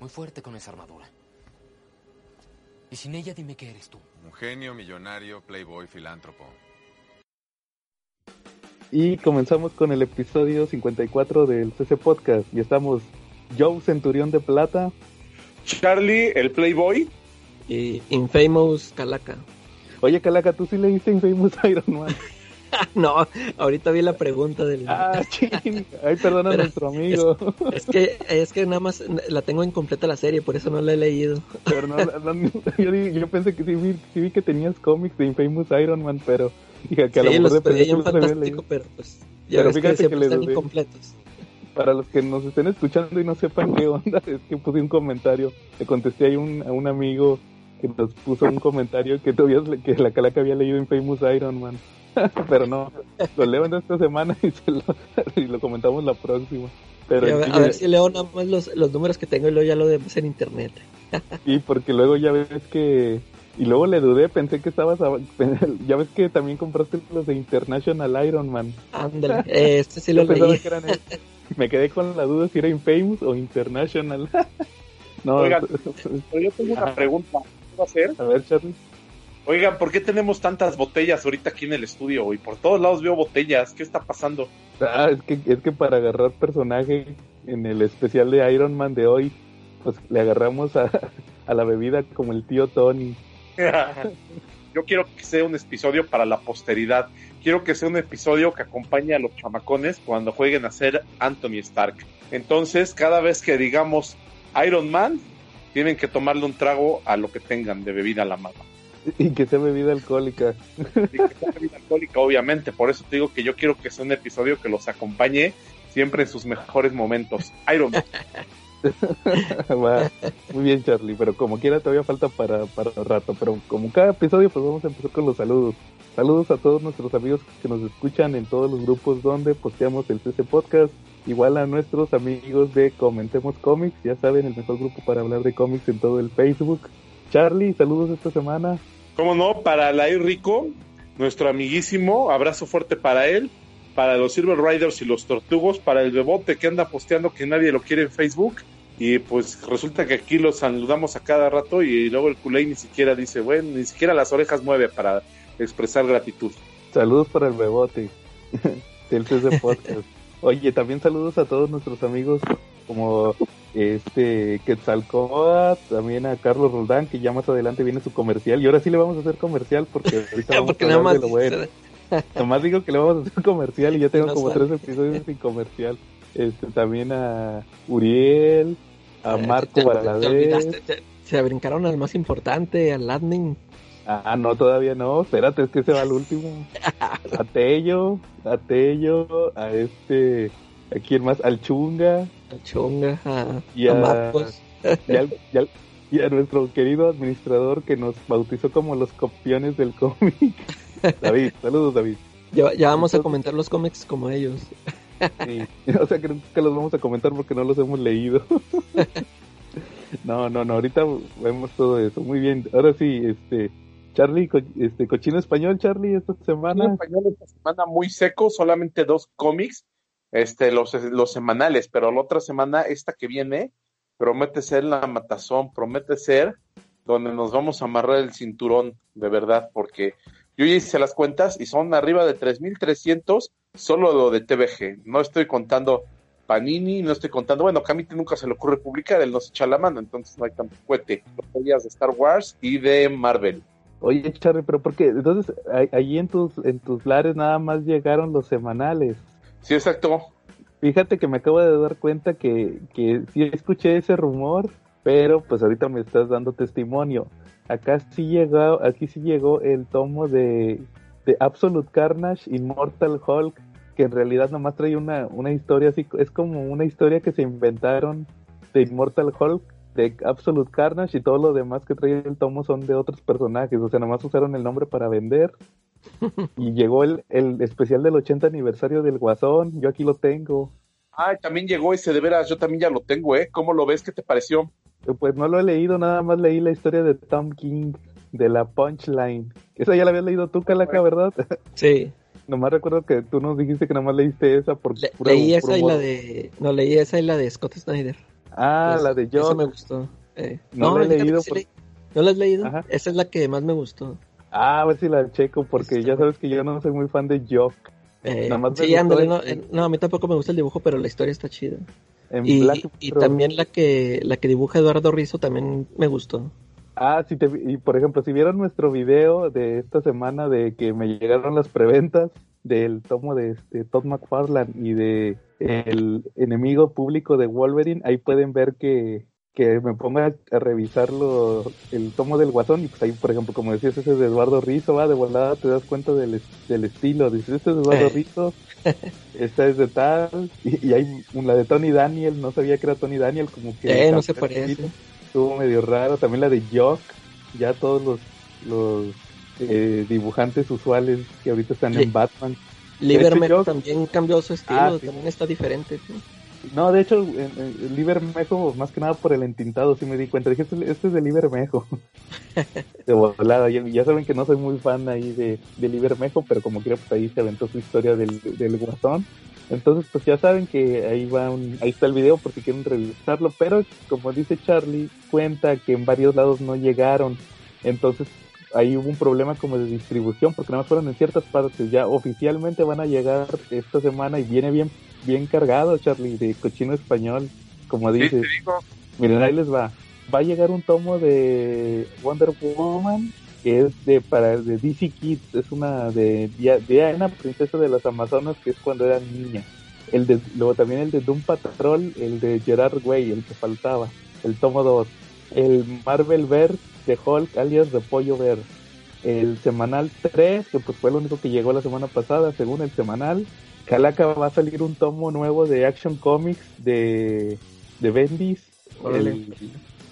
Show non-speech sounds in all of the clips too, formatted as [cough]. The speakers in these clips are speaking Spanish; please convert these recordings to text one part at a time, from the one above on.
Muy fuerte con esa armadura. Y sin ella dime qué eres tú. Un genio, millonario, playboy, filántropo. Y comenzamos con el episodio 54 del CC Podcast. Y estamos Joe Centurión de Plata. Charlie, el Playboy. Y Infamous Calaca. Oye, Calaca, ¿tú sí leíste Infamous Iron Man? [laughs] [laughs] no, ahorita vi la pregunta del. Ah, ching. Ay, perdona a nuestro amigo. Es, que, es que nada más la tengo incompleta la serie, por eso no la he leído. Pero no, yo, yo, pensé que sí vi, sí vi, que tenías cómics de Infamous Iron Man, pero. Dije que a lo mejor de en fantástico, pero pues. Ya pero fíjate que, que están incompletos. Para los que nos estén escuchando y no sepan qué onda, es que puse un comentario. Le contesté ahí un, a un amigo que nos puso un comentario que todavía que la calaca había leído Infamous Iron Man. [laughs] pero no, lo leo en esta semana y, lo, y lo comentamos la próxima. Pero a, ver, si leo nada más los, los números que tengo y luego ya lo demás en internet. [laughs] sí, porque luego ya ves que... Y luego le dudé, pensé que estabas... [laughs] Ya ves que también compraste los de International Iron Man. Ándale, este sí lo leí. Me quedé con la duda si era Infamous o International. no, Oigan, pero yo tengo una pregunta. ¿Qué va a hacer? A ver, Charlie. Oigan, ¿por qué tenemos tantas botellas ahorita aquí en el estudio? Y por todos lados veo botellas. ¿Qué está pasando? Ah, es que, es que para agarrar personaje en el especial de Iron Man de hoy, pues le agarramos a, a la bebida como el tío Tony. [laughs] Yo quiero que sea un episodio para la posteridad. Quiero que sea un episodio que acompañe a los chamacones cuando jueguen a ser Anthony Stark. Entonces, cada vez que digamos Iron Man, tienen que tomarle un trago a lo que tengan de bebida a la mano. [laughs] Y que sea bebida alcohólica. Y que sea bebida alcohólica, obviamente. Por eso te digo que yo quiero que sea un episodio que los acompañe siempre en sus mejores momentos. Iron Man. [laughs] muy bien, Charlie. Pero como quiera, todavía falta para, para rato. Pero como cada episodio, pues vamos a empezar con los saludos. Saludos a todos nuestros amigos que nos escuchan en todos los grupos donde posteamos el CC Podcast. Igual a nuestros amigos de Comentemos Comics. Ya saben, el mejor grupo para hablar de cómics en todo el Facebook. Charlie, saludos esta semana. ¿Cómo no? Para Lair Rico, nuestro amiguísimo, abrazo fuerte para él, para los Silver Riders y los Tortugos, para el Bebote que anda posteando que nadie lo quiere en Facebook. Y pues resulta que aquí los saludamos a cada rato y luego el culé ni siquiera dice, bueno, ni siquiera las orejas mueve para expresar gratitud. Saludos para el Bebote [laughs] del CC Podcast. [laughs] Oye, también saludos a todos nuestros amigos como este Quetzalcoatl, también a Carlos Roldán, que ya más adelante viene su comercial. Y ahora sí le vamos a hacer comercial porque [laughs] ahorita vamos a hablar de lo bueno. [laughs] Nomás digo que le vamos a hacer comercial y ya [laughs] tengo como tres episodios sin comercial. Este, también a Uriel, a Marco Valadez. Se brincaron al más importante, al Lightning. Ah, no, todavía no. Espérate, es que se va al último. A Tello, a Tello, a este ¿A quién más? Al Chunga. Al Chunga, a, y a, y, a nuestro querido administrador que nos bautizó como los copiones del cómic. [laughs] David, saludos David. Ya, ya vamos a comentar los cómics como ellos. Sí, [laughs] o sea que, que los vamos a comentar porque no los hemos leído. [laughs] No, no, no, ahorita vemos todo eso. Muy bien, ahora sí, este, Charlie, este, cochino español, Charlie, esta semana. Cochino español esta semana muy seco, solamente dos cómics este, los, los semanales, pero la otra semana, esta que viene, promete ser la matazón, promete ser donde nos vamos a amarrar el cinturón, de verdad, porque yo ya hice las cuentas y son arriba de 3.300 solo lo de TVG. No estoy contando Panini, no estoy contando, bueno, mí nunca se le ocurre publicar, él nos echa la mano, entonces no hay tanto cuete. Los días de Star Wars y de Marvel. Oye, Charlie, pero ¿por qué? Entonces, allí en tus, en tus lares nada más llegaron los semanales. Sí, exacto. Fíjate que me acabo de dar cuenta que, que sí escuché ese rumor, pero pues ahorita me estás dando testimonio. Acá sí llegó, aquí sí llegó el tomo de, de Absolute Carnage Immortal Hulk, que en realidad nomás trae una, una historia así, es como una historia que se inventaron de Immortal Hulk, de Absolute Carnage y todo lo demás que trae el tomo son de otros personajes, o sea, nomás usaron el nombre para vender [laughs] y llegó el, el especial del 80 aniversario del Guasón, yo aquí lo tengo. Ah, también llegó ese, de veras, yo también ya lo tengo, ¿eh? ¿Cómo lo ves? ¿Qué te pareció? Pues no lo he leído, nada más leí la historia de Tom King, de la Punchline. Esa ya la habías leído tú, Calaca, ¿verdad? [laughs] Sí. nomás recuerdo que tú nos dijiste que nomás leíste esa por leí esa y la de... No, leí esa y la de Scott Snyder. Ah, Pues, la de Esa Jock. me gustó. Eh, No la he leído sí por- leí. ¿No la has leído? Ajá. Esa es la que más me gustó. Ah, a ver si la checo, porque Está ya sabes que yo no soy muy fan de Jock. Eh, Nada más me sí, ándale, no, eh, no, a mí tampoco me gusta el dibujo, pero la historia está chida. En Y, Black y Mirror. también la que la que dibuja Eduardo Rizzo también me gustó. Ah, sí, te, y por ejemplo, si vieron nuestro video de esta semana de que me llegaron las preventas del tomo de este Todd McFarlane y de el enemigo público de Wolverine, ahí pueden ver que, que me pongo a, revisar lo- el tomo del Guasón y pues ahí, por ejemplo, como decías, ese es de Eduardo Rizzo, va, de volada te das cuenta del, del estilo, dices, este es de Eduardo Eh. Rizzo, [laughs] esta es de tal, y, y hay la de Tony Daniel, no sabía que era Tony Daniel, como que... Eh, no se parece. estilo estuvo medio raro. También la de Jock, ya todos los, los eh, dibujantes usuales que ahorita están Sí. en Batman. Lieberman Jock- también cambió su estilo, Ah, sí. también está diferente. ¿no? No, de hecho, el Libermejo, más que nada por el entintado, sí me di cuenta. Dije, este, este es de Libermejo. [laughs] de volada. Ya, ya saben que no soy muy fan ahí de, de Libermejo, pero como quiera, pues ahí se aventó su historia del, del Guasón. Entonces, pues ya saben que ahí va un, ahí está el video por si quieren revisarlo, pero como dice Charlie, cuenta que en varios lados no llegaron. Entonces, ahí hubo un problema como de distribución, porque nada más fueron en ciertas partes. Ya oficialmente van a llegar esta semana y viene bien, bien cargado, Charlie, de cochino español, como Sí, dices. te digo. Miren, ahí les va. Va a llegar un tomo de Wonder Woman que es de para de DC Kids, es una de Dia- Diana, princesa de las Amazonas, que es cuando era niña. El de, luego también el de Doom Patrol, el de Gerard Way, el que faltaba, el tomo 2. El Marvel Verse de Hulk, alias Repollo Ver. El semanal 3, que pues fue lo único que llegó la semana pasada, según el semanal. Calaca va a salir un tomo nuevo de Action Comics de, de Bendis, el,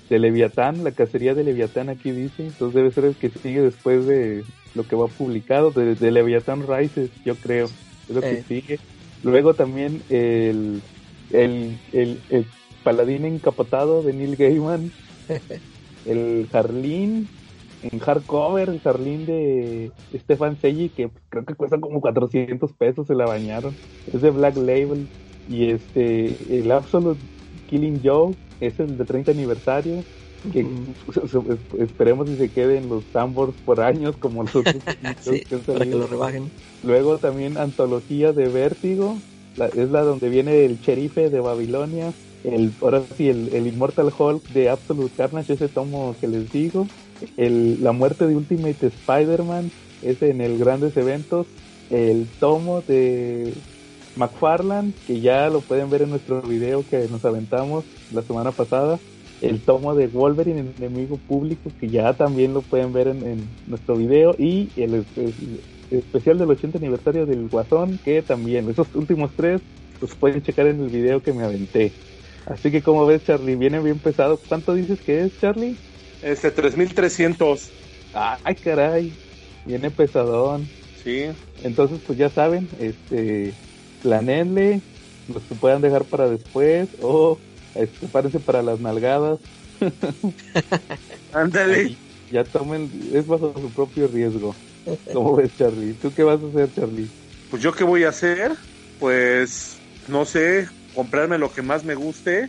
de Leviatán, la cacería de Leviatán aquí dice, entonces debe ser el que sigue después de lo que va publicado, de, de Leviatán Rises, yo creo, es lo que Eh. sigue. Luego también el, el, el, el paladín encapotado de Neil Gaiman, [laughs] el Harleen en hardcover, el Harleen de Stefan Seji, que creo que cuesta como 400 pesos, se la bañaron. Es de Black Label. Y este, el Absolute Killing Joe es el de 30 aniversario. Que [laughs] esperemos si se queden los tambors por años como los otros [laughs] Sí, que para que lo rebajen. Luego también antología de Vértigo, la- es la donde viene el sherife de Babilonia, el ahora sí el, el Immortal Hulk de Absolute Carnage, ese tomo que les digo, el, la muerte de Ultimate Spider-Man, ese en el grandes eventos, el tomo de McFarlane, que ya lo pueden ver en nuestro video que nos aventamos la semana pasada, el tomo de Wolverine, enemigo público, que ya también lo pueden ver en, nuestro video, y el, el- especial del 80 aniversario del Guasón, que también, esos últimos tres, los pueden checar en el video que me aventé. Así que como ves, Charlie, viene bien pesado. ¿Cuánto dices que es, Charlie? Este, 3300. Ay, caray, viene pesadón. Sí. Entonces, pues ya saben, este, planeenle, los que puedan dejar para después, o este, para las nalgadas. [laughs] Ándale. Ya tomen, es bajo su propio riesgo. ¿Cómo ves, Charlie? ¿Tú qué vas a hacer, Charlie? Pues yo qué voy a hacer? Pues no sé, comprarme lo que más me guste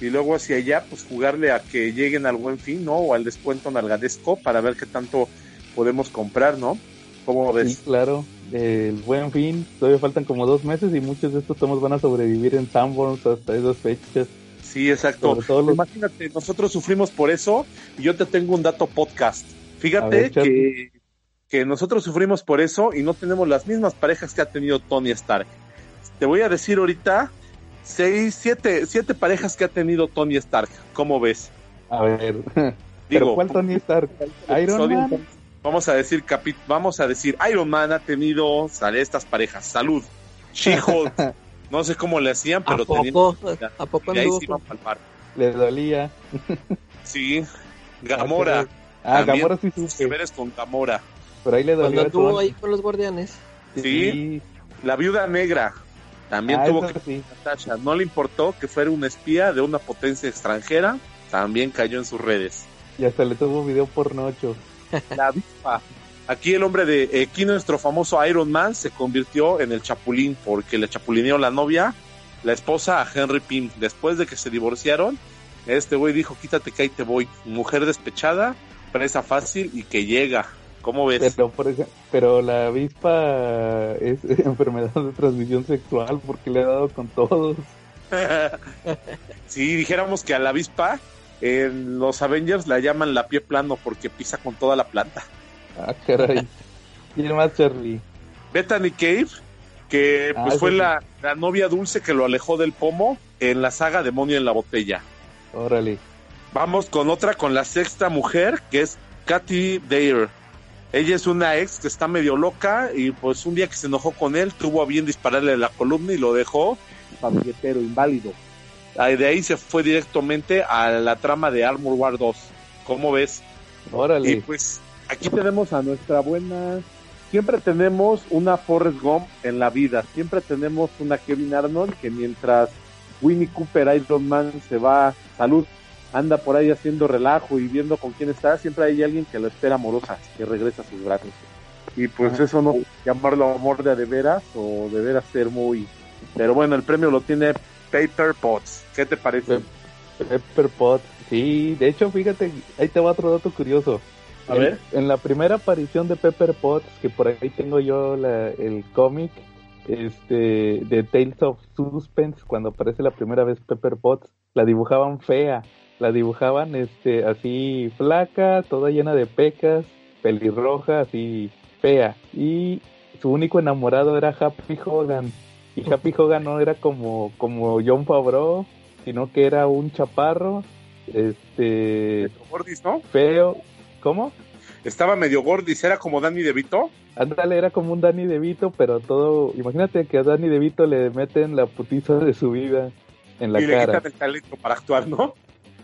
y luego hacia allá pues jugarle a que lleguen al buen fin, ¿no? O al descuento nalgadesco para ver qué tanto podemos comprar, ¿no? ¿Cómo Sí, ves? claro. El buen fin, todavía faltan como dos meses y muchos de estos tomos van a sobrevivir en Sanborns hasta esas fechas. Sí, exacto. Los- Imagínate, nosotros sufrimos por eso y yo te tengo un dato podcast. Fíjate ver, que, que nosotros sufrimos por eso y no tenemos las mismas parejas que ha tenido Tony Stark. Te voy a decir ahorita seis, siete, siete parejas que ha tenido Tony Stark. ¿Cómo ves? A ver, [laughs] pero Digo, ¿cuál Tony Stark? Iron Man. Vamos a decir capi- vamos a decir Iron Man ha tenido sale estas parejas. Salud. She-Hulk. [laughs] no sé cómo le hacían, ¿A pero tenían poco? ¿A poco y ahí se iban a palpar. Le dolía. Sí. Gamora. Ah, También Gamora sí tus supe, deberes con Gamora. pero ahí le cuando dolía a anduvo Tony. ahí con los guardianes? Sí. La viuda negra. También Ah, tuvo que sí. Natasha. No le importó que fuera un espía de una potencia extranjera. También cayó en sus redes. Y hasta le tuvo video pornocho. [laughs] La avispa. Aquí el hombre de eh, aquí nuestro famoso Iron Man se convirtió en el chapulín porque le chapulineó la novia, la esposa a Henry Pym. Después de que se divorciaron, Este güey dijo, quítate que ahí te voy. Mujer despechada, presa fácil y que llega. ¿Cómo ves? Pero, por ejemplo, pero la avispa es [laughs] enfermedad de transmisión sexual porque le ha dado con todos. [laughs] si dijéramos que a la avispa en los Avengers la llaman la pie plano porque pisa con toda la planta. Ah, caray. ¿Quién más, Charlie? Bethany Cave, que pues ah, fue La, la, novia dulce que lo alejó del pomo en la saga Demonio en la botella. Órale. Vamos con otra, con la sexta mujer, que es Katy Dare. Ella es una ex que está medio loca y pues un día que se enojó con él, tuvo a bien dispararle la columna y lo dejó billetero inválido. De ahí se fue directamente a la trama de Armor War 2. ¿Cómo ves? Órale. Y pues aquí tenemos a nuestra buena. Siempre tenemos una Forrest Gump en la vida. Siempre tenemos una Kevin Arnold que mientras Winnie Cooper Iron Man se va, salud, anda por ahí haciendo relajo y viendo con quién está, siempre hay alguien que lo espera amorosa, que regresa a sus brazos. Y pues eso no llamarlo amor de, de veras o de veras ser muy pero bueno, el premio lo tiene Paper Pots. ¿Qué te parece? Paper Pots, sí. De hecho, fíjate, ahí te va otro dato curioso. A ver. En la primera aparición de Pepper Potts, que por ahí tengo yo el cómic este, de Tales of Suspense, cuando aparece la primera vez Pepper Potts, la dibujaban fea, la dibujaban este, así flaca, toda llena de pecas, pelirroja, así fea. Y su único enamorado era Happy Hogan. Y Happy [laughs] Hogan no era como, como John Favreau, sino que era un chaparro, este... Gordis, ¿no? Feo. ¿Cómo? Estaba medio gordis, era como Danny DeVito. Ándale, era como un Danny DeVito, pero todo... Imagínate que a Danny DeVito le meten la putiza de su vida en la y cara. Y le quitan el talento para actuar, ¿no?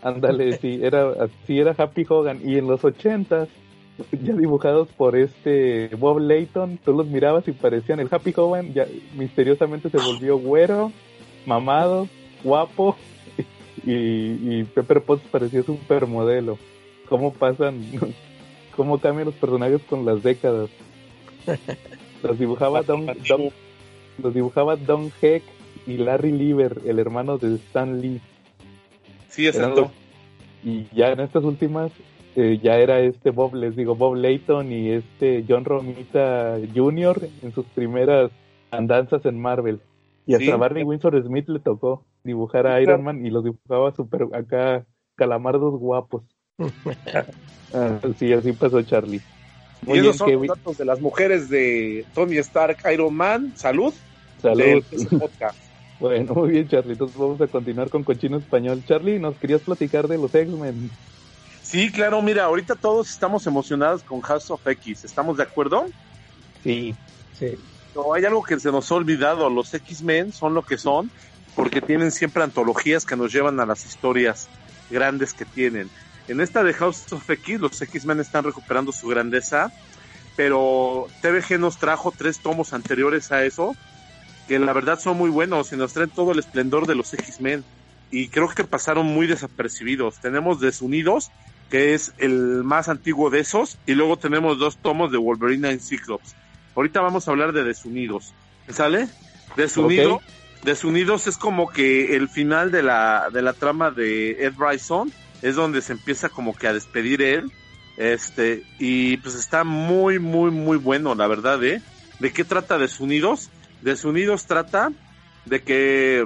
Ándale, sí, era, sí era Happy Hogan. Y en los ochentas ya dibujados por este Bob Layton, tú los mirabas y parecían el Happy Hogan, ya misteriosamente se volvió güero, mamado, guapo [laughs] y, Pepper Potts parecía supermodelo. ¿Cómo pasan, [laughs] cómo cambian los personajes con las décadas? Los dibujaba Don, los dibujaba Don Heck y Larry Lieber, el hermano de Stan Lee. Sí, exacto. y ya en estas últimas eh, ya era este Bob, les digo, Bob Layton y este John Romita Jr. en sus primeras andanzas en Marvel. Y hasta Barney Winsor Smith le tocó dibujar a Iron Man y los dibujaba super acá calamardos guapos. [laughs] Ah, sí, así pasó Charlie. y esos son los datos de las mujeres de Tony Stark, Iron Man. Salud. Salud. Bueno, muy bien, Charlie. Entonces vamos a continuar con Cochino Español. Charlie, nos querías platicar de los X-Men. Sí, claro, mira, ahorita todos estamos emocionados con House of X, ¿estamos de acuerdo? Sí, sí. No, hay algo que se nos ha olvidado, los X-Men son lo que son porque tienen siempre antologías que nos llevan a las historias grandes que tienen. En esta de House of X, los X-Men están recuperando su grandeza, pero TVG nos trajo tres tomos anteriores a eso, que la verdad son muy buenos y nos traen todo el esplendor de los X-Men. Y creo que pasaron muy desapercibidos. Tenemos Desunidos, que es el más antiguo de esos, y luego tenemos dos tomos de Wolverine en Cyclops. Ahorita vamos a hablar de Desunidos, ¿sale? Desunido, Desunidos es como que el final de la, de la trama de Ed Bryson, es donde se empieza como que a despedir él, este, y pues está muy, muy, muy bueno, la verdad, ¿eh? ¿De qué trata Desunidos? Desunidos trata de que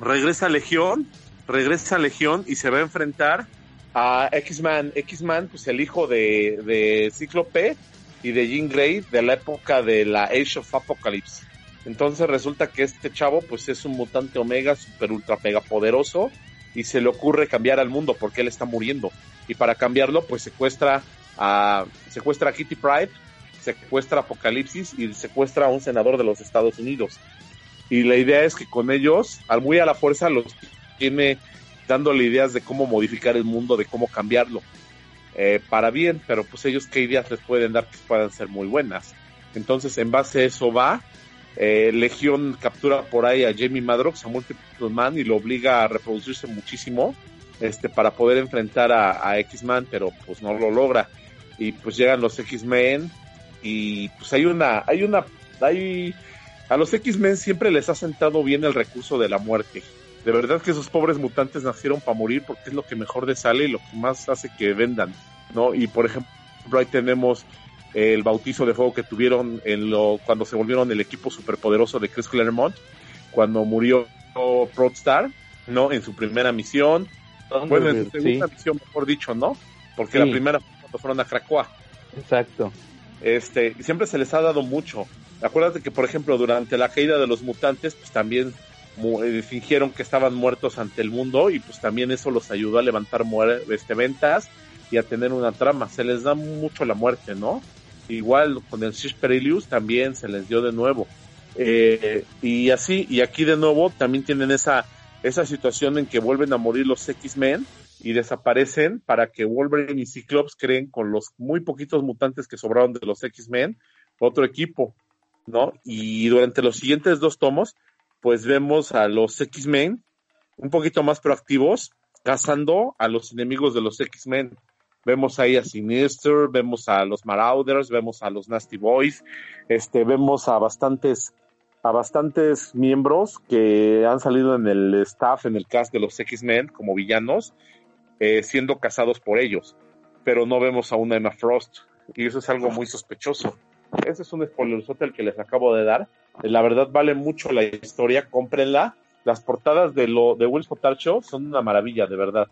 regresa Legión, regresa Legión y se va a enfrentar a X-Man, X-Man, pues el hijo de, de Cíclope y de Jean Grey de la época de la Age of Apocalypse. Entonces resulta que este chavo pues es un mutante omega super ultra mega poderoso y se le ocurre cambiar al mundo porque él está muriendo. Y para cambiarlo pues secuestra a, secuestra a Kitty Pride, secuestra a Apocalipsis y secuestra a un senador de los Estados Unidos. Y la idea es que con ellos, al muy a la fuerza, los tiene dándole ideas de cómo modificar el mundo, de cómo cambiarlo eh, para bien, pero pues ellos qué ideas les pueden dar que puedan ser muy buenas. Entonces, en base a eso va, eh, Legión captura por ahí a Jamie Madrox, a Multiple Man, y lo obliga a reproducirse muchísimo este, para poder enfrentar a, X-Man, pero pues no lo logra. Y pues llegan los X-Men y pues hay una, hay una, hay, a los X-Men siempre les ha sentado bien el recurso de la muerte De verdad que esos pobres mutantes nacieron para morir porque es lo que mejor les sale y lo que más hace que vendan, ¿no? Y por ejemplo, ahí tenemos el bautizo de fuego que tuvieron en lo, cuando se volvieron el equipo superpoderoso de Chris Claremont, cuando murió Star, ¿no? En su primera misión. Bueno, en su segunda misión, mejor dicho, ¿no? Porque la primera cuando fueron a Krakoa. Exacto. Este, siempre se les ha dado mucho. Acuérdate que, por ejemplo, durante la caída de los mutantes, pues también eh, fingieron que estaban muertos ante el mundo y pues también eso los ayudó a levantar este, ventas y a tener una trama. Se les da mucho la muerte, ¿no? Igual con el Shish Perilous también se les dio de nuevo. Eh, y así, y aquí de nuevo también tienen esa, esa situación en que vuelven a morir los X-Men y desaparecen para que Wolverine y Cyclops creen con los muy poquitos mutantes que sobraron de los X-Men otro equipo, ¿no? Y durante los siguientes dos tomos, pues vemos a los X-Men un poquito más proactivos, cazando a los enemigos de los X-Men. Vemos ahí a Sinister, vemos a los Marauders, vemos a los Nasty Boys, este, vemos a bastantes, a bastantes miembros que han salido en el staff, en el cast de los X-Men como villanos, eh, siendo cazados por ellos. Pero no vemos a una Emma Frost, y eso es algo muy sospechoso. Ese es un spoiler el que les acabo de dar. La verdad vale mucho la historia, cómprenla. Las portadas de lo de Will's Hotel Show son una maravilla, de verdad.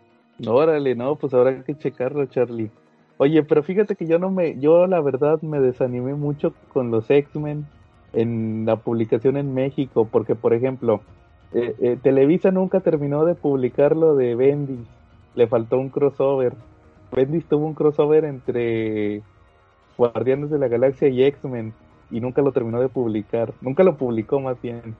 Órale, no, pues habrá que checarlo, Charlie. Oye, pero fíjate que yo no me, yo la verdad me desanimé mucho con los X-Men en la publicación en México, porque por ejemplo, eh, eh, Televisa nunca terminó de publicar lo de Bendis, le faltó un crossover. Bendis tuvo un crossover entre Guardianes de la Galaxia y X-Men y nunca lo terminó de publicar, nunca lo publicó más bien.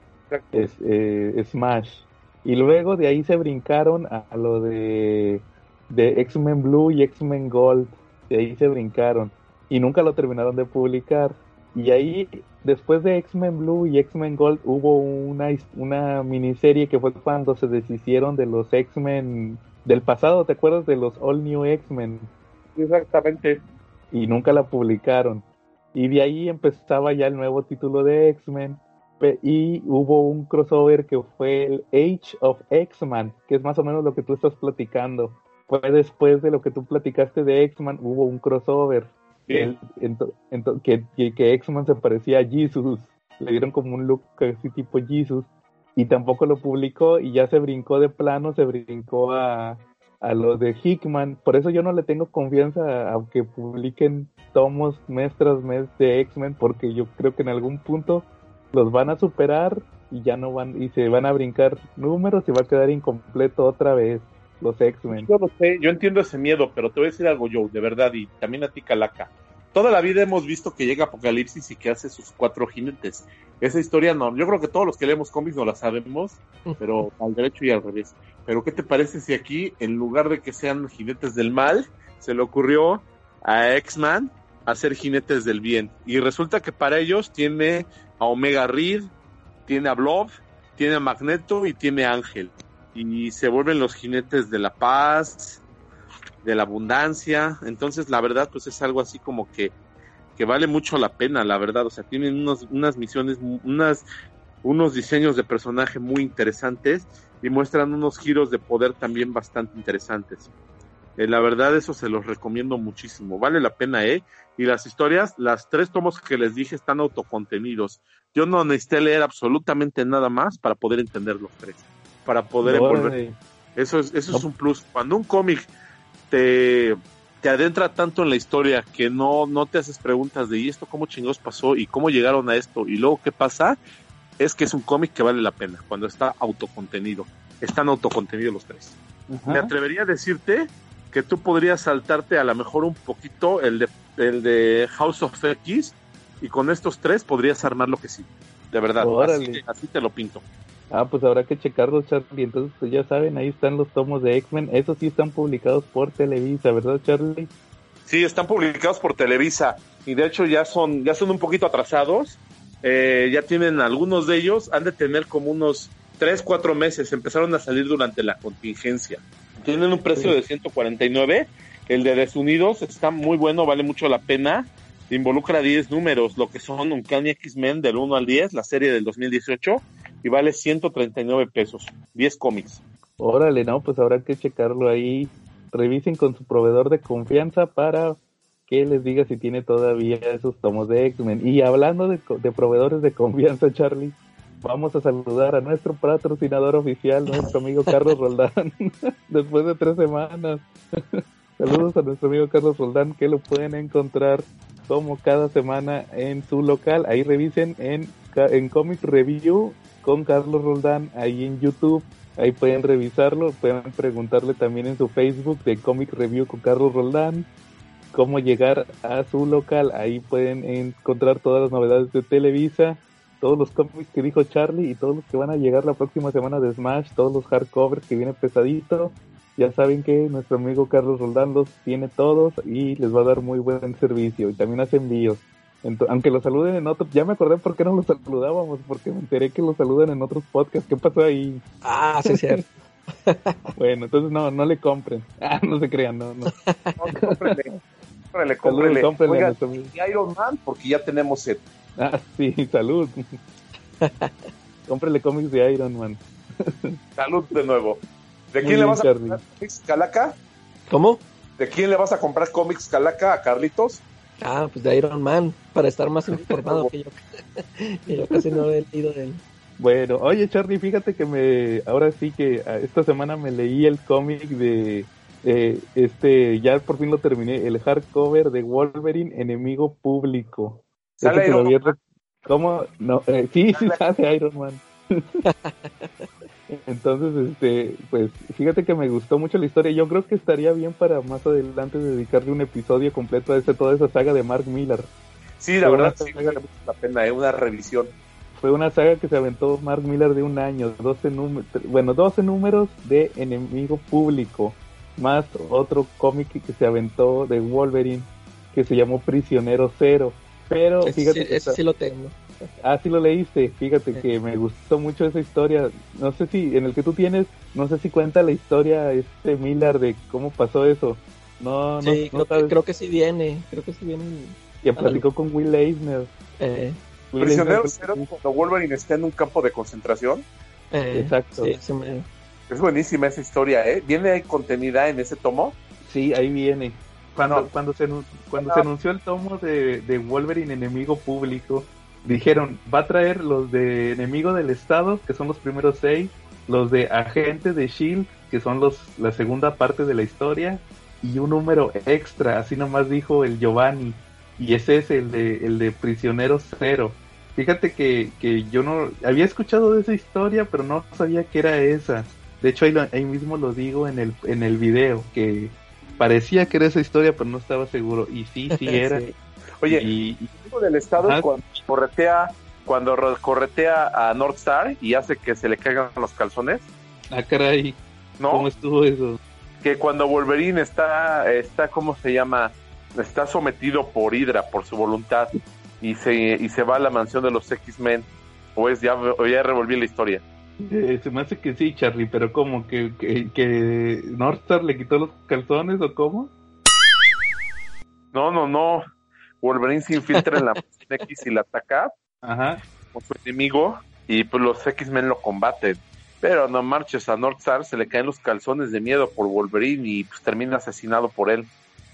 Es, eh, Smash. Y luego de ahí se brincaron a, lo de, de X-Men Blue y X-Men Gold. De ahí se brincaron. Y nunca lo terminaron de publicar. Y ahí, después de X-Men Blue y X-Men Gold, hubo una, una miniserie que fue cuando se deshicieron de los X-Men del pasado, ¿te acuerdas de los All New X-Men? Exactamente. Y nunca la publicaron. Y de ahí empezaba ya el nuevo título de X-Men y hubo un crossover que fue el Age of X-Men, que es más o menos lo que tú estás platicando. Fue después de lo que tú platicaste de X-Men, hubo un crossover. que, que X-Men se parecía a Jesus. Le dieron como un look así tipo Jesus. Y tampoco lo publicó y ya se brincó de plano, se brincó a, a lo de Hickman. Por eso yo no le tengo confianza aunque publiquen tomos mes tras mes de X-Men, porque yo creo que en algún punto los van a superar y ya no van y se van a brincar números y va a quedar incompleto otra vez los X-Men. Yo lo sé, yo entiendo ese miedo, pero te voy a decir algo, Joe, de verdad, y también a ti, Calaca. Toda la vida hemos visto que llega Apocalipsis y que hace sus cuatro jinetes. Esa historia no, yo creo que todos los que leemos cómics no la sabemos, pero al derecho y al revés. Pero ¿qué te parece si aquí, en lugar de que sean jinetes del mal, se le ocurrió a X-Man hacer jinetes del bien? Y resulta que para ellos tiene a Omega Reed, tiene a Blob, tiene a Magneto y tiene a Ángel. Y se vuelven los jinetes de la paz, de la abundancia. Entonces, la verdad, pues es algo así como que, que vale mucho la pena, la verdad. O sea, tienen unos, unas misiones, unas, unos diseños de personaje muy interesantes y muestran unos giros de poder también bastante interesantes. Eh, la verdad, eso se los recomiendo muchísimo. Vale la pena, ¿eh? Y las historias, las tres tomos que les dije están autocontenidos. Yo no necesité leer absolutamente nada más para poder entender los tres. Para poder envolver. Eso es, eso es un plus. Cuando un cómic te, te adentra tanto en la historia que no, no te haces preguntas de ¿y esto cómo chingados pasó? ¿Y cómo llegaron a esto? ¿Y luego qué pasa? Es que es un cómic que vale la pena cuando está autocontenido. Están autocontenidos los tres. Me atrevería a decirte que tú podrías saltarte a lo mejor un poquito el de, el de House of X y con estos tres podrías armar lo que sí. De verdad, así, te lo pinto. Ah, pues habrá que checarlos, Charlie. Entonces, pues ya saben, ahí están los tomos de X-Men. Esos sí están publicados por Televisa, ¿verdad, Charlie? Sí, están publicados por Televisa. Y de hecho ya son, ya son un poquito atrasados. Eh, ya tienen algunos de ellos, han de tener como unos 3, 4 meses. Empezaron a salir durante la contingencia. Tienen un precio de 149. El de Desunidos está muy bueno, vale mucho la pena. Involucra 10 números, lo que son un Uncanny X-Men del 1 al 10, la serie del 2018. Y vale 139 pesos, 10 cómics. Órale, no, pues habrá que checarlo ahí. Revisen con su proveedor de confianza para que les diga si tiene todavía esos tomos de X-Men. Y hablando de, de, proveedores de confianza, Charlie, vamos a saludar a nuestro patrocinador oficial, nuestro amigo Carlos Roldán, [laughs] después de tres semanas. [laughs] Saludos a nuestro amigo Carlos Roldán, que lo pueden encontrar como cada semana en su local. Ahí revisen en, en Comic Review con Carlos Roldán, ahí en YouTube. Ahí pueden revisarlo, pueden preguntarle también en su Facebook de Comic Review con Carlos Roldán cómo llegar a su local. Ahí pueden encontrar todas las novedades de Televisa, todos los cómics que dijo Charlie y todos los que van a llegar la próxima semana de Smash, todos los hardcovers que vienen pesadito. Ya saben que nuestro amigo Carlos Roldán los tiene todos y les va a dar muy buen servicio y también hace envíos. Aunque los saluden en otros, ya me acordé por qué no los saludábamos, porque me enteré que los saludan en otros podcasts. ¿Qué pasó ahí? Ah, sí, cierto. [laughs] bueno, entonces no, no le compren. [laughs] Ah, no se crean, no, no. no cómprele, cómprele. Oiga, y Iron Man, porque ya tenemos set. Ah, sí, salud. [laughs] cómprele cómics de Iron Man. salud de nuevo. ¿De quién le vas a comprar cómics Calaca? ¿Cómo? ¿De quién le vas a comprar cómics Calaca a Carlitos? Ah, pues de Iron Man, para estar más informado que yo. [laughs] yo casi no he leído de él. Bueno, oye Charlie, fíjate que me, ahora sí que ah, esta semana me leí el cómic de, este, ya por fin lo terminé, el hardcover de Wolverine, enemigo público. ¿Sale Iron Man? ¿Cómo? No, eh, sí, sí sale Iron Man. [laughs] Entonces, este, pues fíjate que me gustó mucho la historia. Yo creo que estaría bien para más adelante dedicarle un episodio completo a ese, toda esa saga de Mark Miller. Sí, la verdad, sí, la pena, es ¿eh? una revisión. Fue una saga que se aventó Mark Miller de un año, 12 números, bueno, 12 números de enemigo público, más otro cómic que se aventó de Wolverine que se llamó Prisionero Cero. Pero fíjate, ese sí lo tengo. Ah, sí lo leíste. Fíjate que me gustó mucho esa historia. No sé si en el que tú tienes, no sé si cuenta la historia este Miller de cómo pasó eso. No, no, sí, creo, que, sí viene. Creo que sí viene. Que platicó con Will Eisner. Eh. Prisionero Cero cuando Wolverine está en un campo de concentración. Eh, Exacto. Es buenísima esa historia, ¿eh? ¿Viene contenida en ese tomo? Sí, ahí viene. Cuando, cuando, se, cuando se anunció el tomo de, de Wolverine Enemigo Público, dijeron, va a traer los de Enemigo del Estado, que son los primeros seis, los de Agente de Shield, que son los la segunda parte de la historia, y un número extra, así nomás dijo el Giovanni, y ese es el de, el de Prisionero Cero. Fíjate que, que yo no había escuchado de esa historia, pero no sabía que era esa. De hecho, ahí, ahí mismo lo digo en el, en el video, que parecía que era esa historia, pero no estaba seguro. Y sí, sí [laughs] era. Oye, y, del estado cuando corretea, cuando corretea a North Star y hace que se le caigan los calzones. Ah, caray. ¿No? ¿Cómo estuvo eso? Que cuando Wolverine está, está, ¿cómo se llama? Está sometido por Hydra, por su voluntad, y se, y se va a la mansión de los X-Men. O es, ya, ya revolví la historia. Eh, se me hace que sí, Charlie, pero ¿cómo? ¿Que, que, que Northstar le quitó los calzones o cómo? No, no, no. Wolverine se infiltra en la [laughs] X y la ataca Ajá. con su enemigo y pues los X-Men lo combaten. Pero no marches, a Northstar se le caen los calzones de miedo por Wolverine y pues termina asesinado por él.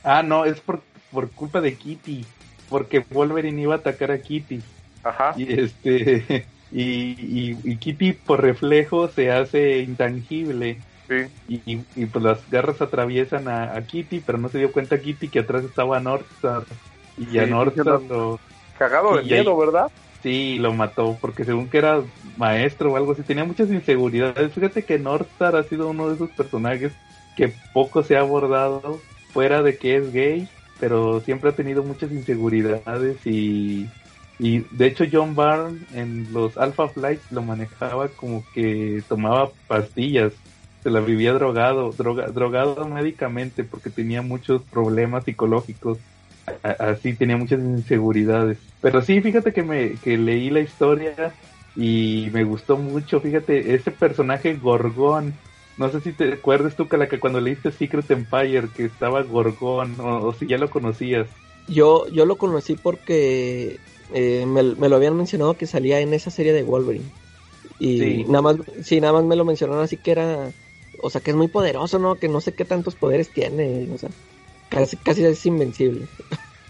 Ah, no, es por, por culpa de Kitty, porque Wolverine iba a atacar a Kitty. Ajá. Y este [laughs] y, y, Kitty por reflejo se hace intangible. Sí. Y, y, pues las garras atraviesan a, Kitty, pero no se dio cuenta Kitty que atrás estaba Northstar. Y a Northstar lo... Cagado de miedo, ¿verdad? Sí, lo mató, porque según que era maestro o algo así, tenía muchas inseguridades. Fíjate que Northstar ha sido uno de esos personajes que poco se ha abordado, fuera de que es gay, pero siempre ha tenido muchas inseguridades y y de hecho John Byrne en los Alpha Flights lo manejaba como que tomaba pastillas, se la vivía drogado, droga, drogado médicamente porque tenía muchos problemas psicológicos, así tenía muchas inseguridades. Pero sí, fíjate que me que leí la historia y me gustó mucho, fíjate, ese personaje Gorgón, no sé si te acuerdas tú que cuando leíste Secret Empire que estaba Gorgón o, si ya lo conocías. Yo, yo lo conocí porque eh, me, lo habían mencionado que salía en esa serie de Wolverine. Y Sí. nada más, sí, nada más me lo mencionaron así que era, o sea, que es muy poderoso, ¿no? Que no sé qué tantos poderes tiene, o sea, casi, casi es invencible.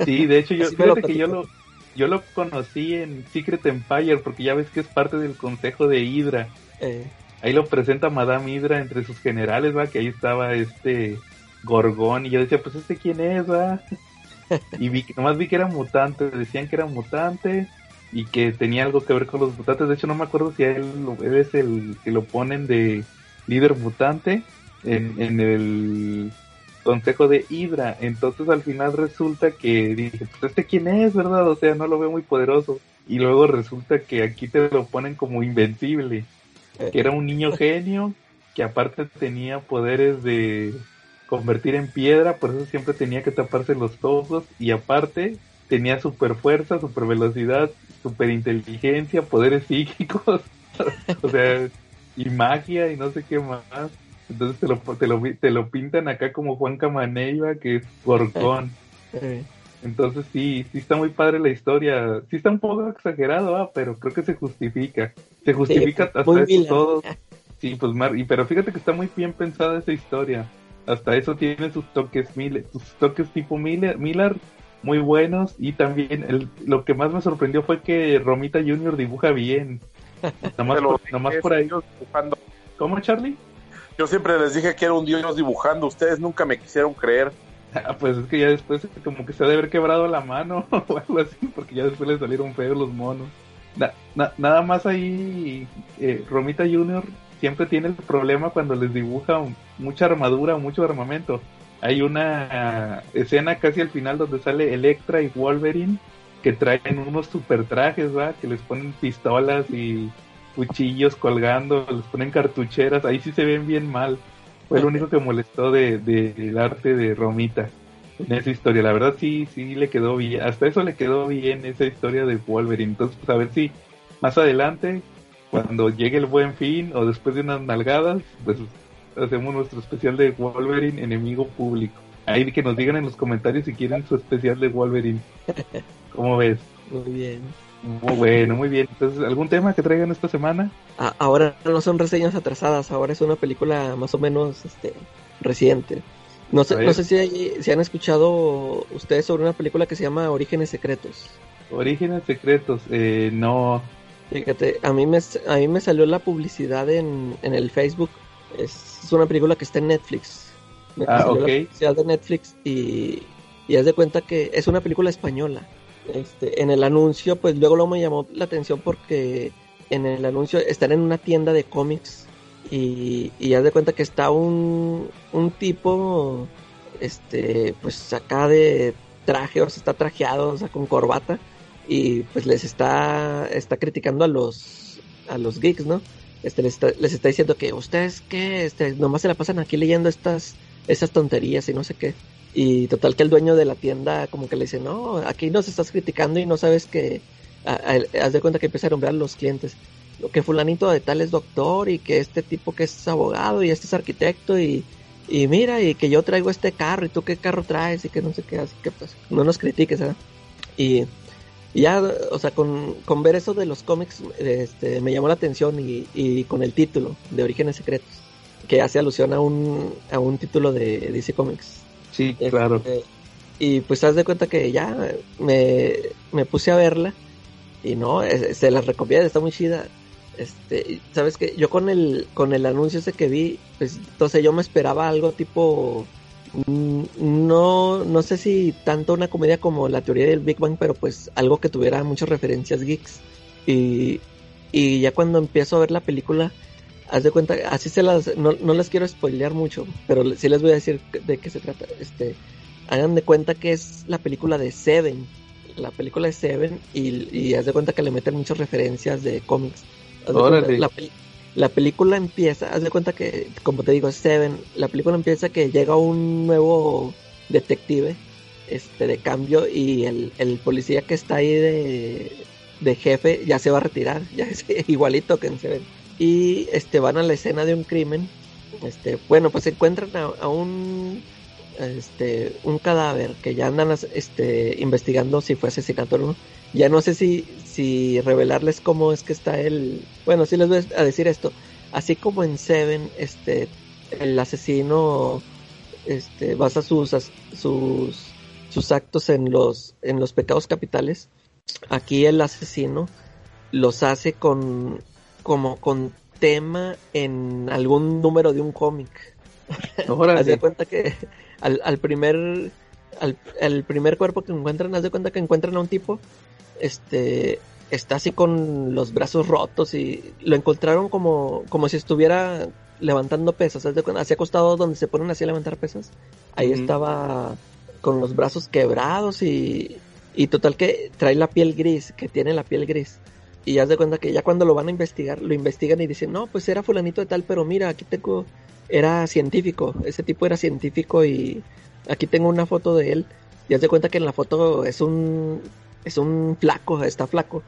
Sí, de hecho yo, fíjate que yo lo, yo lo conocí en Secret Empire porque ya ves que es parte del consejo de Hydra. Eh, Ahí lo presenta Madame Hydra entre sus generales, va, que ahí estaba este Gorgón y yo decía, pues este quién es, va. Y vi, nomás vi que era mutante, decían que era mutante y que tenía algo que ver con los mutantes. De hecho no me acuerdo si a él, lo- él es el que lo ponen de líder mutante en, en el consejo de Hydra. Entonces al final resulta que dije, pues este quién es, ¿verdad? O sea, no lo veo muy poderoso. Y luego resulta que aquí te lo ponen como invencible que era un niño genio, que aparte tenía poderes de convertir en piedra, por eso siempre tenía que taparse los ojos, y aparte tenía super fuerza, super velocidad, super inteligencia, poderes psíquicos, [laughs] o sea, y magia y no sé qué más. Entonces te lo, te lo, te lo pintan acá como Juan Camaneiva, que es Gorgón. [laughs] Entonces sí, sí está muy padre la historia. Sí está un poco exagerado, ah, pero creo que se justifica. Se justifica hasta eso todo. [laughs] Sí, pues Mar, y pero fíjate que está muy bien pensada esa historia. Hasta eso tiene sus toques Miller, sus toques tipo Miller, Miller muy buenos y también el, lo que más me sorprendió fue que Romita Jr. dibuja bien. [laughs] Nomás, por, nomás por ahí. dibujando. ¿Cómo, Charlie? Yo siempre les dije que era un dios dibujando. Ustedes nunca me quisieron creer. Ah, pues es que ya después como que se ha de haber quebrado la mano [laughs] o algo así, porque ya después le salieron feos los monos. Na- na- nada más ahí, eh, Romita Jr. siempre tiene el problema cuando les dibuja mucha armadura mucho armamento. Hay una escena casi al final donde sale Electra y Wolverine que traen unos super trajes, ¿va? Que les ponen pistolas y cuchillos colgando, les ponen cartucheras, ahí sí se ven bien mal. Fue lo único que molestó de, de- del arte de Romita en esa historia. La verdad sí, sí le quedó bien. Hasta eso le quedó bien esa historia de Wolverine. Entonces, pues a ver si más adelante, cuando llegue el buen fin o después de unas nalgadas, pues hacemos nuestro especial de Wolverine, enemigo público. Ahí que nos digan en los comentarios si quieren su especial de Wolverine. ¿Cómo ves? muy bien. Muy bueno, muy bien. Entonces, ¿algún tema que traigan esta semana? Ahora no son reseñas atrasadas, ahora es una película más o menos este, reciente. No sé, no sé si, hay- si han escuchado ustedes sobre una película que se llama Orígenes Secretos. Orígenes secretos. Eh, no. Fíjate, a mí me, a mí me salió la publicidad en, en el Facebook. Es, es una película que está en Netflix. Me Ah, salió ok. la publicidad de Netflix y, y haz de cuenta que es una película española. Este, en el anuncio, pues luego, luego me llamó la atención porque en el anuncio están en una tienda de cómics y, y haz de cuenta que está un, un tipo, este, pues acá de traje, o sea, está trajeado, o sea, con corbata y pues les está, está criticando a los, a los geeks, ¿no? Este, les, está, les está diciendo que ustedes que este, nomás se la pasan aquí leyendo estas, esas tonterías y no sé qué. Y total que el dueño de la tienda como que le dice, no, aquí nos estás criticando y no sabes que, haz de cuenta que empieza a nombrar a los clientes. Que fulanito de tal es doctor y que este tipo que es abogado y este es arquitecto y, y mira y que yo traigo este carro y tú qué carro traes y que no sé qué, así que pues no nos critiques, ¿verdad? Y, y ya, o sea, con, con ver eso de los cómics, este, me llamó la atención y, y con el título de Orígenes Secretos, que hace alusión a un, a un título de DC Comics. Sí, Este, claro. Y pues haz de cuenta que ya me, me puse a verla y no, es- se las recomiendo, está muy chida. Este, sabes que yo con el con el anuncio ese que vi, pues entonces yo me esperaba algo tipo mm, no no sé si tanto una comedia como la teoría del Big Bang, pero pues algo que tuviera muchas referencias geeks. Y y ya cuando empiezo a ver la película, haz de cuenta, así se las, no, no les quiero spoilear mucho, pero sí les voy a decir de qué se trata. Este, hagan de cuenta que es la película de Seven, la película de Seven, y, y haz de cuenta que le meten muchas referencias de cómics. De cuenta, la, pel- la película empieza, haz de cuenta que, como te digo, Seven, la película empieza que llega un nuevo detective, este, de cambio, y el, el policía que está ahí de, de jefe ya se va a retirar, [laughs] ya es igualito que en Seven. Y este van a la escena de un crimen. Este, bueno, pues encuentran a, a un este un cadáver que ya andan este investigando si fue asesinato o no. Ya no sé si, si revelarles cómo es que está el... Bueno, sí les voy a decir esto. Así como en Seven, este, el asesino este, basa sus, sus, sus actos en los, en los pecados capitales. Aquí el asesino los hace con, como con tema en algún número de un cómic. Haz de cuenta que al, al primer al, al primer cuerpo que encuentran, haz de cuenta que encuentran a un tipo, este está así con los brazos rotos y lo encontraron como, como si estuviera levantando pesas, haz de cuenta, así acostado donde se ponen así a levantar pesas. Ahí estaba con los brazos quebrados y, y total que trae la piel gris, que tiene la piel gris. Y haz de cuenta que ya cuando lo van a investigar, lo investigan y dicen, no, pues era fulanito de tal, pero mira, aquí tengo, era científico, ese tipo era científico y aquí tengo una foto de él. Y haz de cuenta que en la foto es un, es un flaco, está flaco.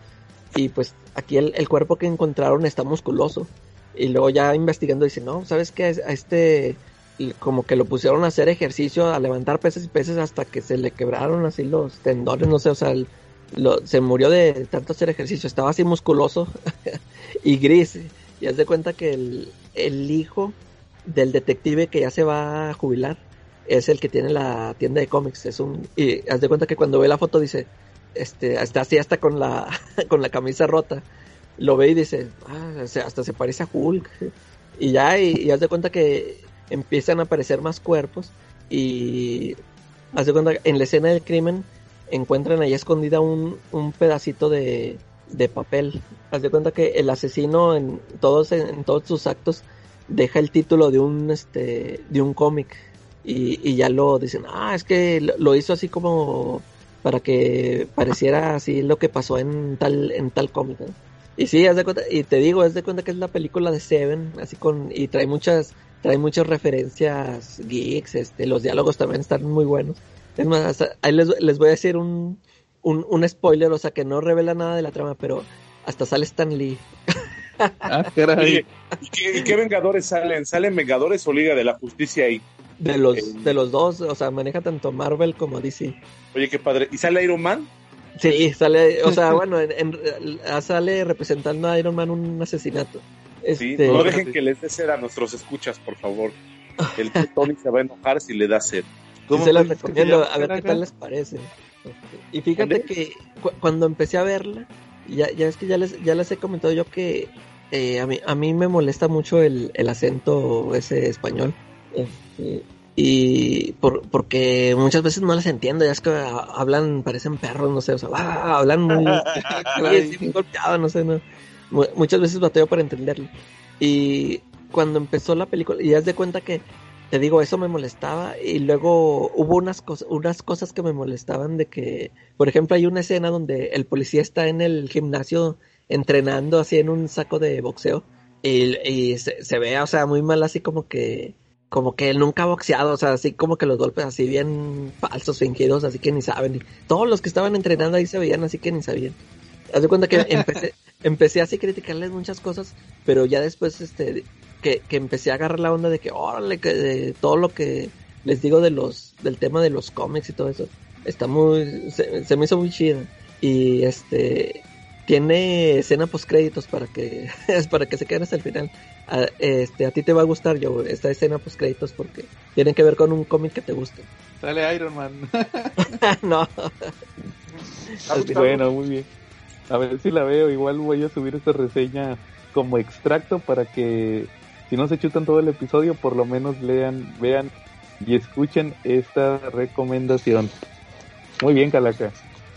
Y pues aquí el, el cuerpo que encontraron está musculoso. Y luego ya investigando dicen, no, ¿sabes qué? A este, como que lo pusieron a hacer ejercicio, a levantar peces y peces hasta que se le quebraron así los tendones, no sé, o sea, el- lo- se murió de tanto hacer ejercicio, estaba así musculoso [laughs] y gris. Y haz de cuenta que el, hijo del detective que ya se va a jubilar es el que tiene la tienda de cómics. Es un, y haz de cuenta que cuando ve la foto dice, este, está así hasta con la, [laughs] con la camisa rota. Lo ve y dice, ah, hasta se parece a Hulk. Y ya, y, y haz de cuenta que empiezan a aparecer más cuerpos y haz de cuenta que en la escena del crimen encuentran ahí escondida un, un pedacito de, de papel. Haz de cuenta que el asesino en todos, en todos sus actos deja el título de un este de un cómic y, y ya lo dicen, ah, es que lo, hizo así como para que pareciera así lo que pasó en tal en tal cómic. Y sí, haz de cuenta, y te digo, haz de cuenta que es la película de Seven, así con y trae muchas trae muchas referencias geeks, este, los diálogos también están muy buenos. Es más, hasta- ahí les, les voy a decir un, un, un spoiler, o sea que no revela nada de la trama, pero hasta sale Stan Lee. [laughs] Ah, caray. ¿y qué, y qué Vengadores salen? ¿Salen Vengadores o Liga de la Justicia ahí? De los, Eh. de los dos, o sea, maneja tanto Marvel como DC. Oye, qué padre. ¿Y sale Iron Man? Sí, sale, o sea, bueno, en, en- sale representando a Iron Man un asesinato. Sí, Este, no dejen que les dé sed a nuestros escuchas, por favor. El Tony se va a enojar si le da sed. Se las recomiendo, a ver qué tal les parece. Y fíjate que cu- cuando empecé a verla, ya, ya es que ya les, ya les he comentado yo que eh, a, mí, a mí me molesta mucho el, el acento ese español. Este, y por, porque muchas veces no les entiendo, ya es que ah, hablan, parecen perros, no sé, o sea, ah, hablan muy, [laughs] golpeado, no sé, no. Mu- Muchas veces batallo para entenderlo. Y cuando empezó la película, y haz de cuenta que, te digo, eso me molestaba, y luego hubo unas, cosas unas cosas que me molestaban de que, por ejemplo, hay una escena donde el policía está en el gimnasio entrenando así en un saco de boxeo, y, y se, se ve, o sea, muy mal así como que como que él nunca ha boxeado, o sea, así como que los golpes así bien falsos, fingidos, así que ni saben. Y todos los que estaban entrenando ahí se veían así que ni sabían. Haz de cuenta que [laughs] empecé, empecé así a criticarles muchas cosas, pero ya después este que, que empecé a agarrar la onda de que órale, que de todo lo que les digo de los del tema de los cómics y todo eso, está muy se, se me hizo muy chido. Y este tiene escena post créditos para que [laughs] para que se queden hasta el final. A, este a ti te va a gustar yo esta escena post créditos porque tienen que ver con un cómic que te guste. Sale Iron Man. [laughs] no, bueno, muy bien. A ver si la veo. Igual voy a subir esta reseña como extracto para que si no se chutan todo el episodio, por lo menos lean, vean y escuchen esta recomendación. Muy bien, Calaca.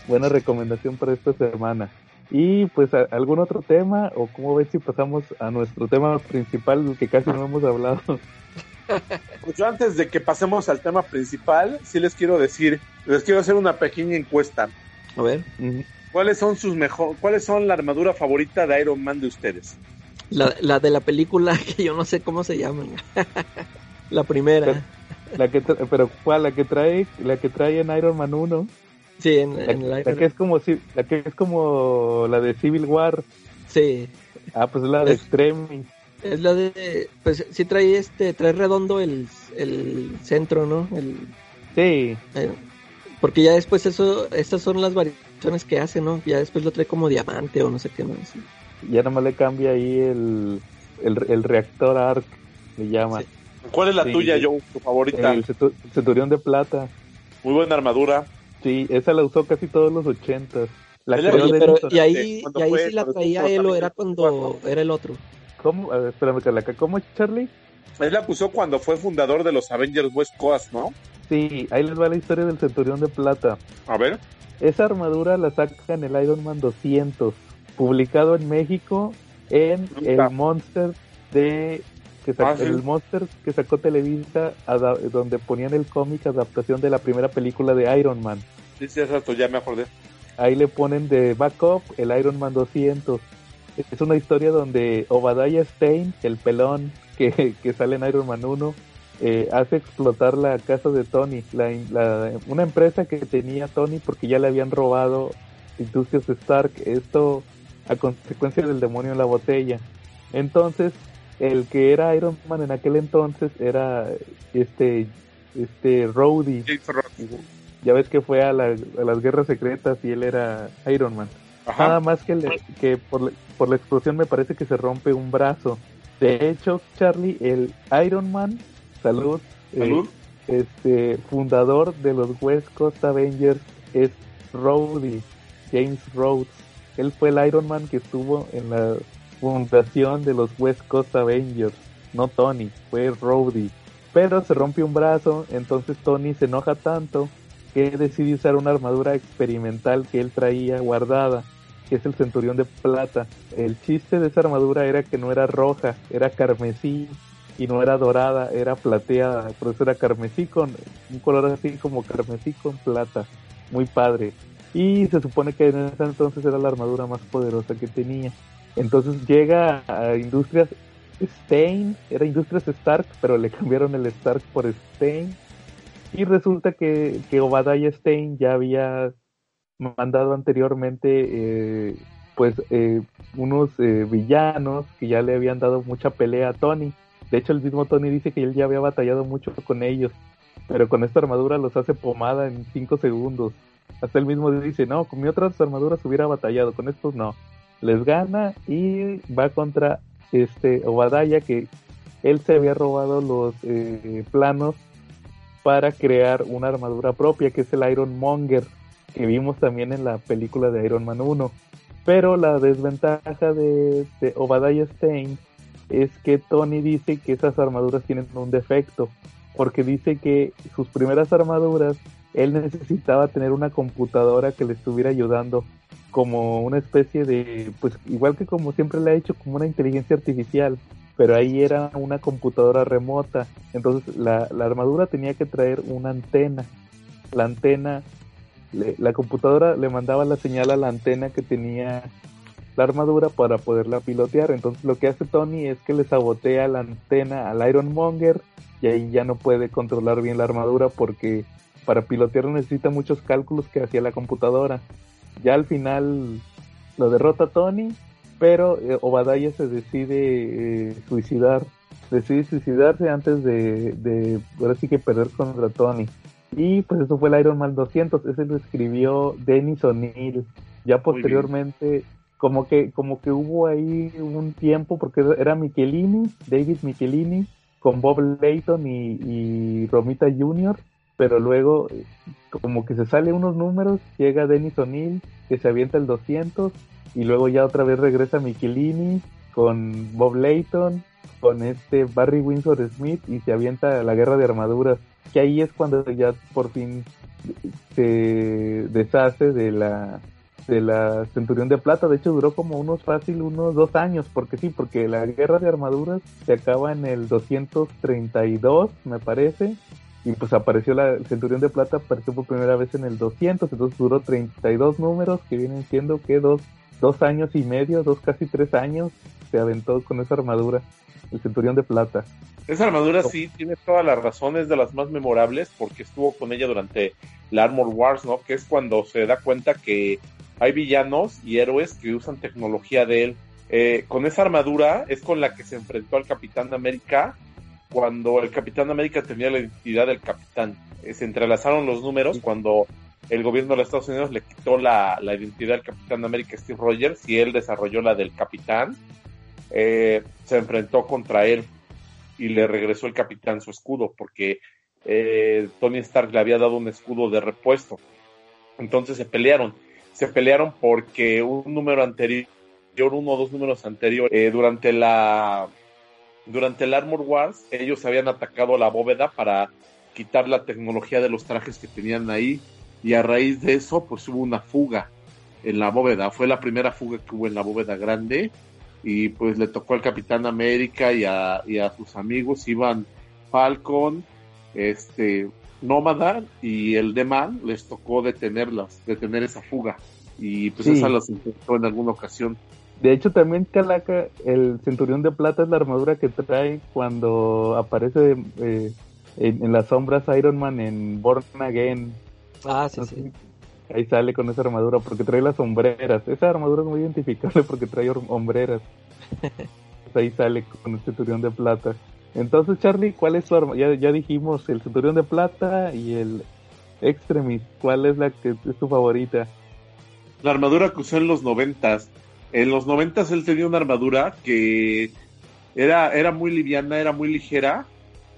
Buena recomendación para esta semana. Y pues algún otro tema o cómo ves si pasamos a nuestro tema principal del que casi no hemos hablado. [laughs] Pues yo antes de que pasemos al tema principal, sí les quiero decir, les quiero hacer una pequeña encuesta. a ver. ¿Cuáles son sus mejor, cuáles son la armadura favorita de Iron Man de ustedes? La, la de la película [laughs] que yo no sé cómo se llaman. [laughs] la primera. la que pero ¿cuál? La que trae, la que trae en Iron Man 1. Sí, en, La, en la Iron- que es como si- la que es como la de Civil War. Sí, Ah, pues es la de Es- Extreme. es la de pues sí trae este trae redondo el, el centro, ¿no? El, Sí, el- Porque ya después eso, estas son las variaciones que hace, ¿no? Ya después lo trae como diamante o no sé qué más. Ya nomás le cambia ahí el, el, el reactor ARC, le llama. Sí. ¿Cuál es la Sí. tuya, Joe? Tu favorita. El Centurión de Plata. Muy buena armadura. Sí, esa la usó casi todos los ochentas. La Oye, pero y ahí, ¿Cuándo y ahí fue? sí la ¿Cuándo traía él o era cuando era el otro. ¿Cómo? A ver, espérame, Calaca. ¿Cómo, Charlie? Él la acusó cuando fue fundador de los Avengers West Coast, ¿no? Sí, ahí les va la historia del Centurión de Plata. A ver. Esa armadura la saca en el Iron Man 200, publicado en México en el Monster de que sa- Ah, sí. el Monster que sacó Televisa donde ponían el cómic adaptación de la primera película de Iron Man. Sí, sí, exacto, ya me acordé. Ahí le ponen de backup el Iron Man 200. Es una historia donde Obadiah Stein, el pelón que, [laughs] que sale en Iron Man 1, eh, hace explotar la casa de Tony, la, la- una empresa que tenía Tony porque ya le habían robado Industrias Stark, esto a consecuencia del demonio en la botella. Entonces, el que era Iron Man en aquel entonces era este este Rhodey, ya ves que fue a, la- a las guerras secretas y él era Iron Man. Ajá. Nada más que, le- que por, la- por la explosión me parece que se rompe un brazo. De hecho, Charlie, el Iron Man, salud, eh, Salud. este fundador de los West Coast Avengers es Rhodey, James Rhodes. Él fue el Iron Man que estuvo en la fundación de los West Coast Avengers, no Tony, fue Rhodey. Pero se rompe un brazo, entonces Tony se enoja tanto que decide usar una armadura experimental que él traía guardada, que es el Centurión de Plata. El chiste de esa armadura era que no era roja, era carmesí y no era dorada, era plateada, por eso era carmesí con un color así como carmesí con plata, muy padre. Y se supone que en ese entonces era la armadura más poderosa que tenía. Entonces llega a Industrias Stein, era Industrias Stark, pero le cambiaron el Stark por Stein. Y resulta que, que Obadiah Stein ya había mandado anteriormente eh, pues eh, unos eh, villanos que ya le habían dado mucha pelea a Tony. De hecho el mismo Tony dice que él ya había batallado mucho con ellos, pero con esta armadura los hace pomada en 5 segundos. Hasta él mismo dice, no, con mi otras armaduras hubiera batallado, con estos no. Les gana y va contra este Obadiah que él se había robado los eh, planos para crear una armadura propia que es el Iron Monger que vimos también en la película de Iron Man 1 pero la desventaja de, de Obadiah Stein es que Tony dice que esas armaduras tienen un defecto porque dice que sus primeras armaduras él necesitaba tener una computadora que le estuviera ayudando como una especie de pues igual que como siempre le ha hecho como una inteligencia artificial pero ahí era una computadora remota. Entonces la, la armadura tenía que traer una antena. La antena, le- la computadora le mandaba la señal a la antena que tenía la armadura para poderla pilotear. Entonces lo que hace Tony es que le sabotea la antena al Iron Monger y ahí ya no puede controlar bien la armadura porque para pilotearlo necesita muchos cálculos que hacía la computadora. Ya al final lo derrota Tony pero eh, Obadiah se decide eh, suicidar, decide suicidarse antes de, de, ahora sí que perder contra Tony. Y pues eso fue el Iron Man 200, ese lo escribió Dennis O'Neill. Ya posteriormente, como que, como que hubo ahí un tiempo, porque era Michelini, David Michelini, con Bob Layton y, y Romita Jr., pero luego eh, como que se sale unos números, llega Dennis O'Neill, que se avienta el 200, y luego ya otra vez regresa Michelini con Bob Layton, con este Barry Windsor Smith y se avienta la guerra de armaduras, que ahí es cuando ya por fin se deshace de la de la Centurión de Plata, de hecho duró como unos fácil unos dos años, porque sí, porque la guerra de armaduras se acaba en el 232, me parece, y pues apareció la el Centurión de Plata, apareció por primera vez en el 200, entonces duró 32 números, que vienen siendo que dos, dos años y medio, dos casi tres años, se aventó con esa armadura, el Centurión de Plata. Esa armadura sí tiene todas las razones de las más memorables porque estuvo con ella durante la Armor Wars, ¿no? Que es cuando se da cuenta que hay villanos y héroes que usan tecnología de él. Eh, con esa armadura es con la que se enfrentó al Capitán América cuando el Capitán América tenía la identidad del Capitán. Eh, se entrelazaron los números cuando el gobierno de los Estados Unidos le quitó la, la identidad del Capitán América Steve Rogers y él desarrolló la del Capitán. Eh, se enfrentó contra él y le regresó el Capitán su escudo porque eh, Tony Stark le había dado un escudo de repuesto. Entonces se pelearon. Se pelearon porque un número anterior, uno o dos números anteriores, eh, durante la durante el Armor Wars, ellos habían atacado la bóveda para quitar la tecnología de los trajes que tenían ahí y a raíz de eso pues hubo una fuga en la bóveda. Fue la primera fuga que hubo en la bóveda grande y pues le tocó al Capitán América y a, y a sus amigos, iban Falcon, este Nómada y el Deman, les tocó detenerlas, detener esa fuga y pues Sí. esa las intentó en alguna ocasión. De hecho, también Calaca, el Centurión de Plata es la armadura que trae cuando aparece eh, en, en las sombras Iron Man en Born Again. Ah, sí, sí. Ahí sale con esa armadura porque trae las sombreras. Esa armadura es muy identificable porque trae hom- hombreras. [laughs] Ahí sale con el Centurión de Plata. Entonces, Charlie, ¿cuál es tu arma? Ya, ya dijimos el Centurión de Plata y el Extremis. ¿Cuál es la que es tu favorita? La armadura que usó en los noventas. En los noventas él tenía una armadura que era, era muy liviana, era muy ligera,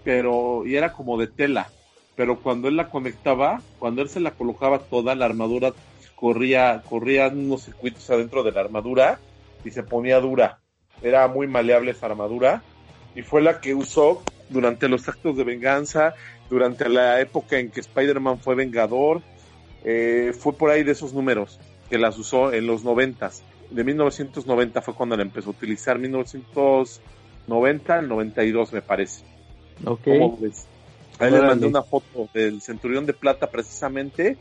pero y era como de tela. Pero cuando él la conectaba, cuando él se la colocaba toda, la armadura corría, corría unos circuitos adentro de la armadura y se ponía dura. Era muy maleable esa armadura y fue la que usó durante los actos de venganza, durante la época en que Spider-Man fue vengador. Eh, fue por ahí de esos números que las usó en los noventas. De 1990 fue cuando la empezó a utilizar, 1990 al 92 me parece. Ok. ¿Cómo ves? Ahí les mandé una foto del Centurión de Plata precisamente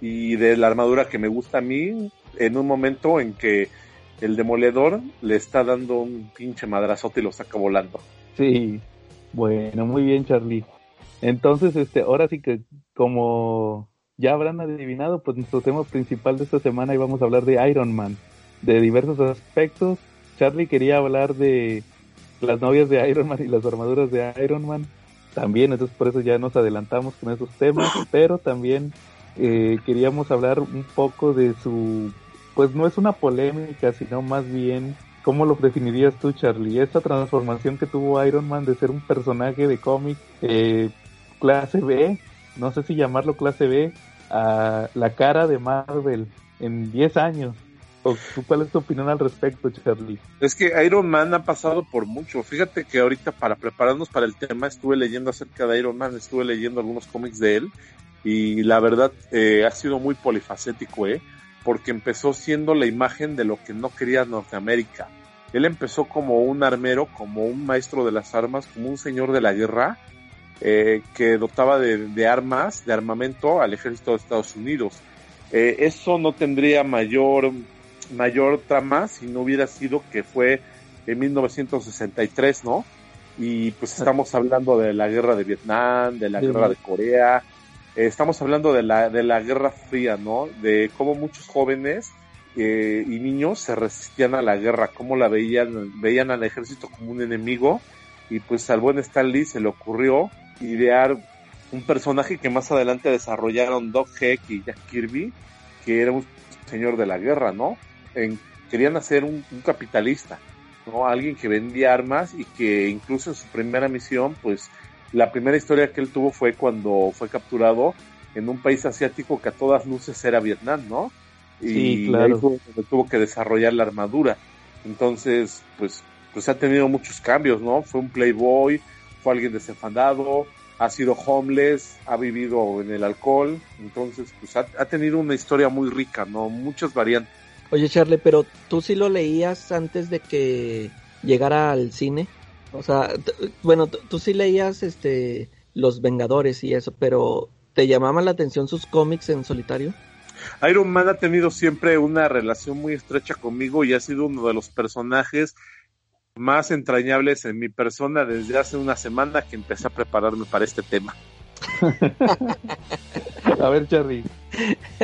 y de la armadura que me gusta a mí en un momento en que el demoledor le está dando un pinche madrazote y lo saca volando. Sí, bueno, muy bien, Charlie. Entonces, este, ahora sí que como ya habrán adivinado, pues nuestro tema principal de esta semana íbamos a hablar de Iron Man, de diversos aspectos. Charlie quería hablar de las novias de Iron Man y las armaduras de Iron Man. También, entonces por eso ya nos adelantamos con esos temas, [laughs] pero también eh, queríamos hablar un poco de su, pues no es una polémica, sino más bien ¿Cómo lo definirías tú, Charlie? Esta transformación que tuvo Iron Man de ser un personaje de cómic eh, clase B, no sé si llamarlo clase B, a la cara de Marvel en 10 años. ¿O tú cuál es tu opinión al respecto, Charlie? Es que Iron Man ha pasado por mucho. Fíjate que ahorita para prepararnos para el tema estuve leyendo acerca de Iron Man, estuve leyendo algunos cómics de él y la verdad eh, ha sido muy polifacético, ¿eh? porque empezó siendo la imagen de lo que no quería Norteamérica. Él empezó como un armero, como un maestro de las armas, como un señor de la guerra, eh, que dotaba de, de, armas, de armamento al ejército de Estados Unidos. Eh, eso no tendría mayor, mayor trama si no hubiera sido que fue en 1963, ¿no? Y pues estamos hablando de la guerra de Vietnam, de la Sí. guerra de Corea, eh, estamos hablando de la, de la Guerra Fría, ¿no? De cómo muchos jóvenes eh, y niños se resistían a la guerra, cómo la veían, veían al ejército como un enemigo, y pues al buen Stan Lee se le ocurrió idear un personaje que más adelante desarrollaron Doc Heck y Jack Kirby, que era un señor de la guerra, ¿no? En, querían hacer un, un capitalista, ¿no? Alguien que vendía armas y que incluso en su primera misión, pues la primera historia que él tuvo fue cuando fue capturado en un país asiático que a todas luces era Vietnam, ¿no? Y Sí, claro. ahí fue donde tuvo que desarrollar la armadura. Entonces, pues, pues ha tenido muchos cambios, ¿no? Fue un playboy, fue alguien desenfadado, ha sido homeless, ha vivido en el alcohol, entonces, pues ha, ha tenido una historia muy rica, ¿no? Muchas variantes. Oye, Charlie, pero tú sí lo leías antes de que llegara al cine. O sea, bueno, tú sí leías este Los Vengadores y eso, pero ¿te llamaban la atención sus cómics en solitario? Iron Man ha tenido siempre una relación muy estrecha conmigo y ha sido uno de los personajes más entrañables en mi persona desde hace una semana que empecé a prepararme para este tema. [laughs] A ver, Charlie,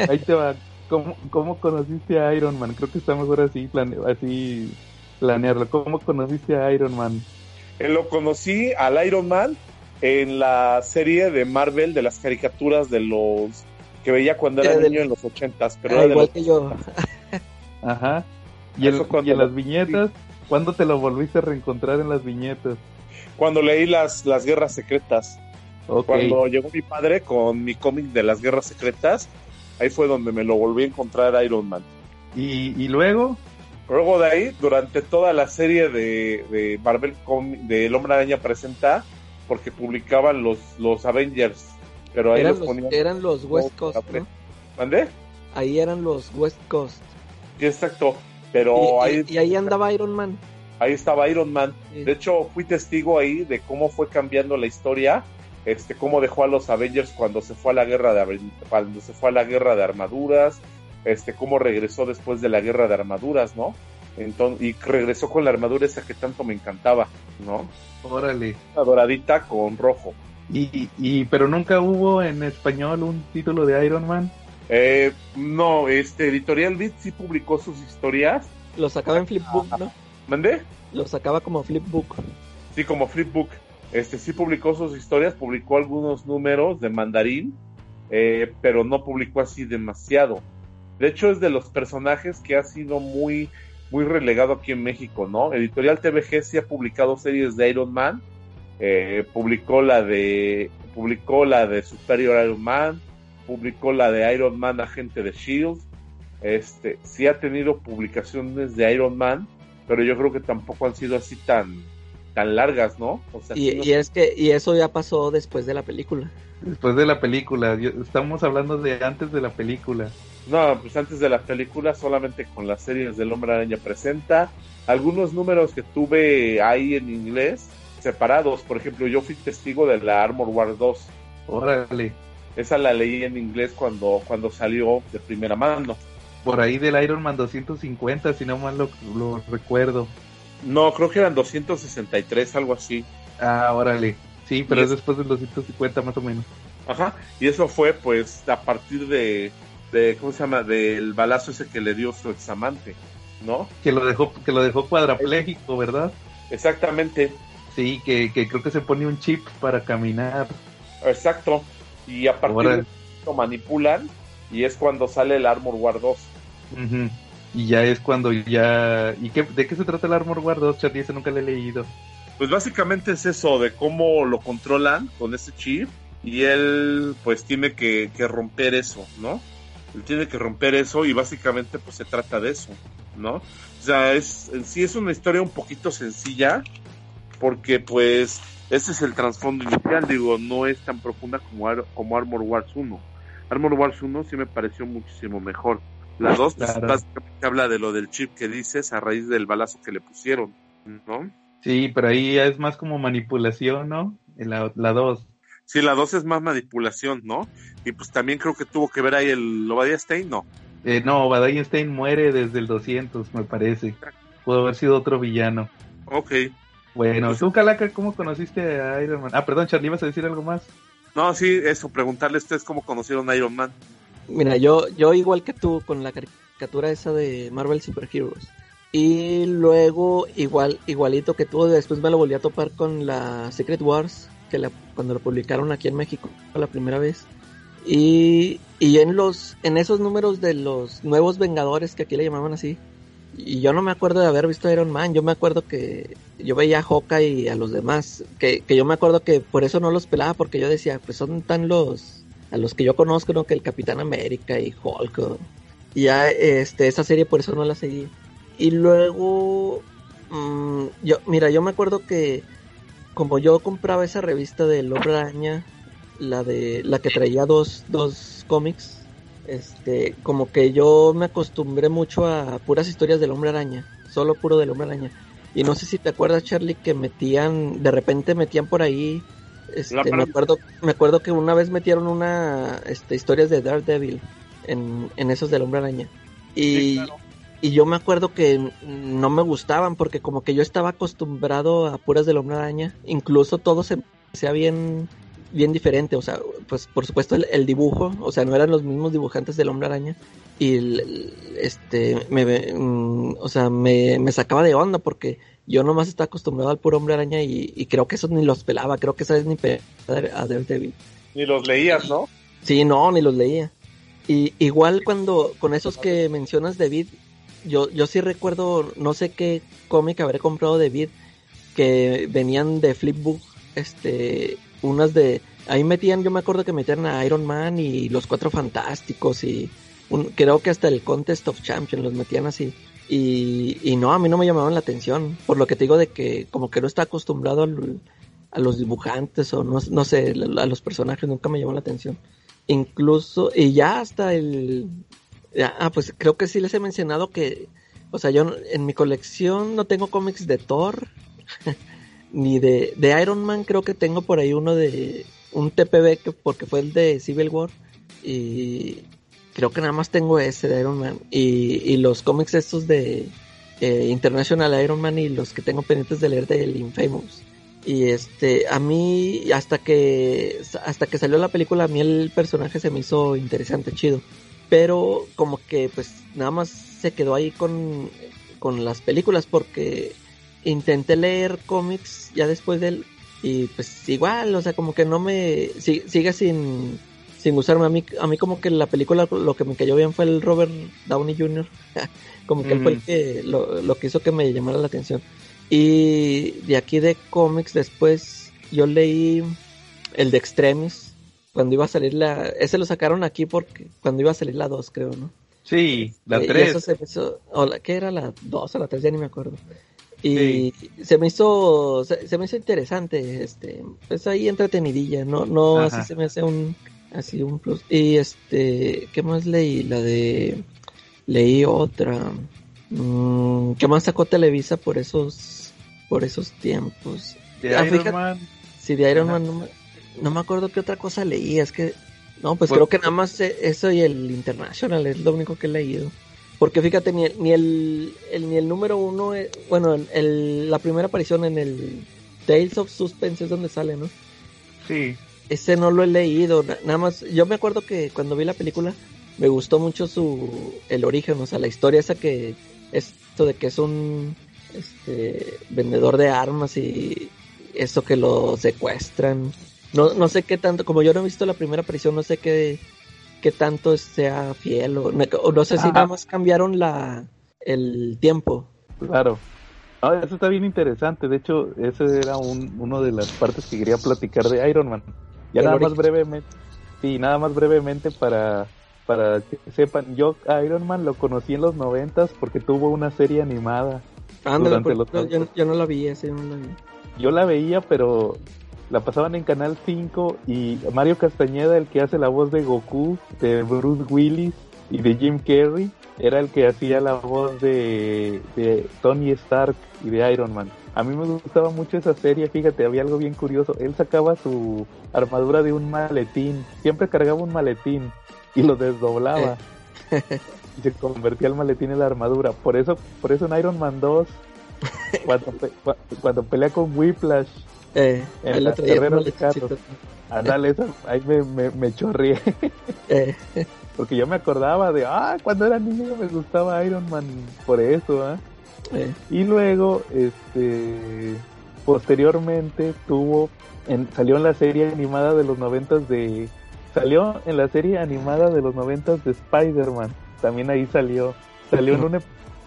ahí te va. ¿Cómo, cómo conociste a Iron Man? Creo que está mejor así, plane así planearlo. ¿Cómo conociste a Iron Man? Eh, Lo conocí al Iron Man en la serie de Marvel de las caricaturas de los que veía cuando era Era del- niño en los ochentas, pero Ah, era de igual los- que yo. Ajá. Y, el- Eso cuando y en lo- las viñetas, ¿cuándo te lo volviste a reencontrar en las viñetas? cuando leí las, las guerras secretas. Cuando llegó mi padre con mi cómic de las guerras secretas, ahí fue donde me lo volví a encontrar Iron Man. Y, y luego, Luego de ahí, durante toda la serie de, de Marvel Comic, de El Hombre Araña Presenta, porque publicaban los, los Avengers, pero ahí Eran los los, ponían. eran los West Coast, ¿no? ¿Mandé? Ahí eran los West Coast. Sí, exacto. Pero y, ahí, y- y ahí andaba Iron Man. ahí estaba Iron Man. Sí. De hecho, fui testigo ahí de cómo fue cambiando la historia, este, cómo dejó a los Avengers cuando se fue a la guerra de cuando se fue a la guerra de armaduras, este, cómo regresó después de la guerra de armaduras, ¿no? Entonces, y regresó con la armadura esa que tanto me encantaba, ¿no? órale. Una doradita con rojo. Y, y, pero nunca hubo en español un título de Iron Man. Eh, no, este Editorial Beat sí publicó sus historias. Lo sacaba en Flipbook, ¿no? ¿Mandé? Lo sacaba como Flipbook. Sí, como Flipbook. Este sí publicó sus historias, publicó algunos números de mandarín, eh, pero no publicó así demasiado. De hecho, es de los personajes que ha sido muy, muy relegado aquí en México, ¿no? Editorial TVG sí ha publicado series de Iron Man, eh, publicó la de, publicó la de Superior Iron Man, publicó la de Iron Man Agente de Shield, este, sí ha tenido publicaciones de Iron Man, pero yo creo que tampoco han sido así tan, tan largas, ¿no? O sea, Y, sí, no- y es que y eso ya pasó después de la película. Después de la película. Yo- estamos hablando de antes de la película. no, pues antes de la película, solamente con las series del Hombre Araña presenta algunos números que tuve ahí en inglés separados. Por ejemplo, yo fui testigo de la Armor War 2. Órale. Esa la leí en inglés cuando, cuando salió de primera mano. Por ahí del Iron Man 250, si no mal lo, lo recuerdo. No, creo que eran 263, algo así. Ah, órale. Sí, pero Y es es- después del 250 más o menos. Ajá. Y eso fue, pues, a partir de, de ¿cómo se llama? Del balazo ese que le dio su examante, ¿no? Que lo dejó, que lo dejó cuadrapléjico, ¿verdad? Exactamente. Sí, que, que creo que se pone un chip para caminar. Exacto. Y a partir Órale. de eso lo manipulan y es cuando sale el Armor War 2. Ujú. Y ya es cuando ya... ¿Y qué, de qué se trata el Armor War 2, Charlie? Ese nunca lo he leído. Pues básicamente es eso, de cómo lo controlan con ese chip y él pues tiene que, que romper eso, ¿no? Él tiene que romper eso y básicamente pues se trata de eso, ¿no? O sea, es, en sí es una historia un poquito sencilla porque pues ese es el trasfondo inicial, digo, no es tan profunda como, Ar- como Armor Wars 1. Armor Wars 1 sí me pareció muchísimo mejor. La 2 pues, Claro. básicamente habla de lo del chip que dices a raíz del balazo que le pusieron, ¿no? Sí, pero ahí es más como manipulación, ¿no? La, la 2. Sí, la 2 es más manipulación, ¿no? Y pues también creo que tuvo que ver ahí el Obadiah Stein, ¿no? Eh, no, Badain Stein muere desde el 200, me parece. Pudo haber sido otro villano. Ok. Bueno, Pues- tú, Calaca, ¿cómo conociste a Iron Man? Ah, perdón, Charlie, ¿ibas a decir algo más? No, sí, eso, preguntarle a ustedes cómo conocieron a Iron Man. Mira, yo, yo igual que tú con la caricatura esa de Marvel Super Heroes. Y luego, igual, igualito que tú, después me lo volví a topar con la Secret Wars, que la, cuando lo publicaron aquí en México la primera vez. Y, y en los, en esos números de los nuevos Vengadores, que aquí le llamaban así, y yo no me acuerdo de haber visto a Iron Man, yo me acuerdo que yo veía a Hawkeye y a los demás, que, que yo me acuerdo que por eso no los pelaba, porque yo decía, pues son tan los, a los que yo conozco, ¿no? Que el Capitán América y Hulk. Y ya, este, esa serie por eso no la seguí. Y luego, mm, yo, mira, yo me acuerdo que como yo compraba esa revista del Hombre Araña, la de, la que traía dos, dos cómics, este, como que yo me acostumbré mucho a puras historias del Hombre Araña, solo puro del Hombre Araña. Y no sé si te acuerdas, Charlie, que metían, de repente metían por ahí, este, me acuerdo, me acuerdo que una vez metieron una, este, historias de Daredevil en, en esos del Hombre Araña. Y, Sí, claro. y yo me acuerdo que no me gustaban porque como que yo estaba acostumbrado a puras del Hombre Araña, incluso todo se sea bien bien diferente, o sea, pues por supuesto el, el dibujo, o sea, no eran los mismos dibujantes del Hombre Araña y el- el- este me mm, o sea, me, me sacaba de onda porque yo nomás estaba acostumbrado al puro Hombre Araña y, y creo que esos ni los pelaba, creo que esa vez ni a Daredevil. Ni los leías, ¿no? Sí, no, ni los leía. Y igual cuando con esos que mencionas de Vid, yo, yo sí recuerdo, no sé qué cómic habré comprado de Vid, que venían de Flipbook, este, unas de, ahí metían, yo me acuerdo que metían a Iron Man y los Cuatro Fantásticos y creo que hasta el Contest of Champions los metían así. Y, y, no, a mí no me llamaban la atención, por lo que te digo de que como que no está acostumbrado a los dibujantes o no, no sé, a los personajes, nunca me llamó la atención. Incluso, y ya hasta el... ah, pues creo que sí les he mencionado que, o sea, yo en mi colección no tengo cómics de Thor, [laughs] ni de, de Iron Man, creo que tengo por ahí uno de un TPB que, porque fue el de Civil War. Y creo que nada más tengo ese de Iron Man. Y, los cómics estos de eh, International Iron Man y los que tengo pendientes de leer del Infamous. Y este, a mí, hasta que, hasta que salió la película, a mí el personaje se me hizo interesante, chido. Pero como que pues nada más se quedó ahí con, con las películas porque intenté leer cómics ya después de él y pues igual, o sea, como que no me sigue sin sin usarme a mí a mí como que la película lo que me cayó bien fue el Robert Downey Jr. [laughs] como que él fue el que lo, lo que hizo que me llamara la atención. Y de aquí de cómics después yo leí el de Extremis cuando iba a salir la ese lo sacaron aquí porque cuando iba a salir la 2, creo, ¿no? Sí, la 3. ¿Qué era la 2 o la 3? Ya ni me acuerdo. Y se me hizo se, me hizo interesante, este, pues ahí entretenidilla, no no así se me hace un así un plus. Y este, ¿qué más leí? La de leí otra. Mm, ¿Qué más sacó Televisa por esos por esos tiempos? De ah, Iron Man. Sí, de Iron Man no me, acuerdo qué otra cosa leí, es que no, pues, pues creo que nada más eso y el International es lo único que he leído. Porque fíjate, ni el, ni el, ni el número uno, eh, bueno, el, la primera aparición en el Tales of Suspense es donde sale, ¿no? Sí. Ese no lo he leído, nada más, yo me acuerdo que cuando vi la película me gustó mucho su, el origen, o sea, la historia esa que, esto de que es un, este, vendedor de armas y eso que lo secuestran. No, no sé qué tanto, como yo no he visto la primera aparición, no sé qué que tanto sea fiel o no, sé si nada más cambiaron la el tiempo. Claro. eso está bien interesante. De hecho, ese era un, uno de las partes que quería platicar de Iron Man. Ya nada más brevemente. Sí, nada más brevemente para para que sepan, yo a Iron Man lo conocí en los noventas porque tuvo una serie animada. Ándale, pues, yo, no la vi, ese no la vi. Yo la veía, pero la pasaban en Canal 5 y Mario Castañeda, el que hace la voz de Goku, de Bruce Willis y de Jim Carrey, era el que hacía la voz de, Tony Stark y de Iron Man. A mí me gustaba mucho esa serie, fíjate, había algo bien curioso. Él sacaba su armadura de un maletín, siempre cargaba un maletín y lo desdoblaba. [laughs] y se convertía el maletín en la armadura. Por eso, por eso en Iron Man 2, [laughs] cuando, cuando pelea con Whiplash, eh, en la carrera de carros. Andale, ahí me, me, me chorrié. [laughs] Eh. Porque yo me acordaba de, ah, cuando era niño me gustaba Iron Man por eso, ¿ah? Eh. Y luego, este, posteriormente tuvo, salió en la serie animada de los noventas de, salió en la serie animada de los noventas de Spider-Man. También ahí salió, salió en un,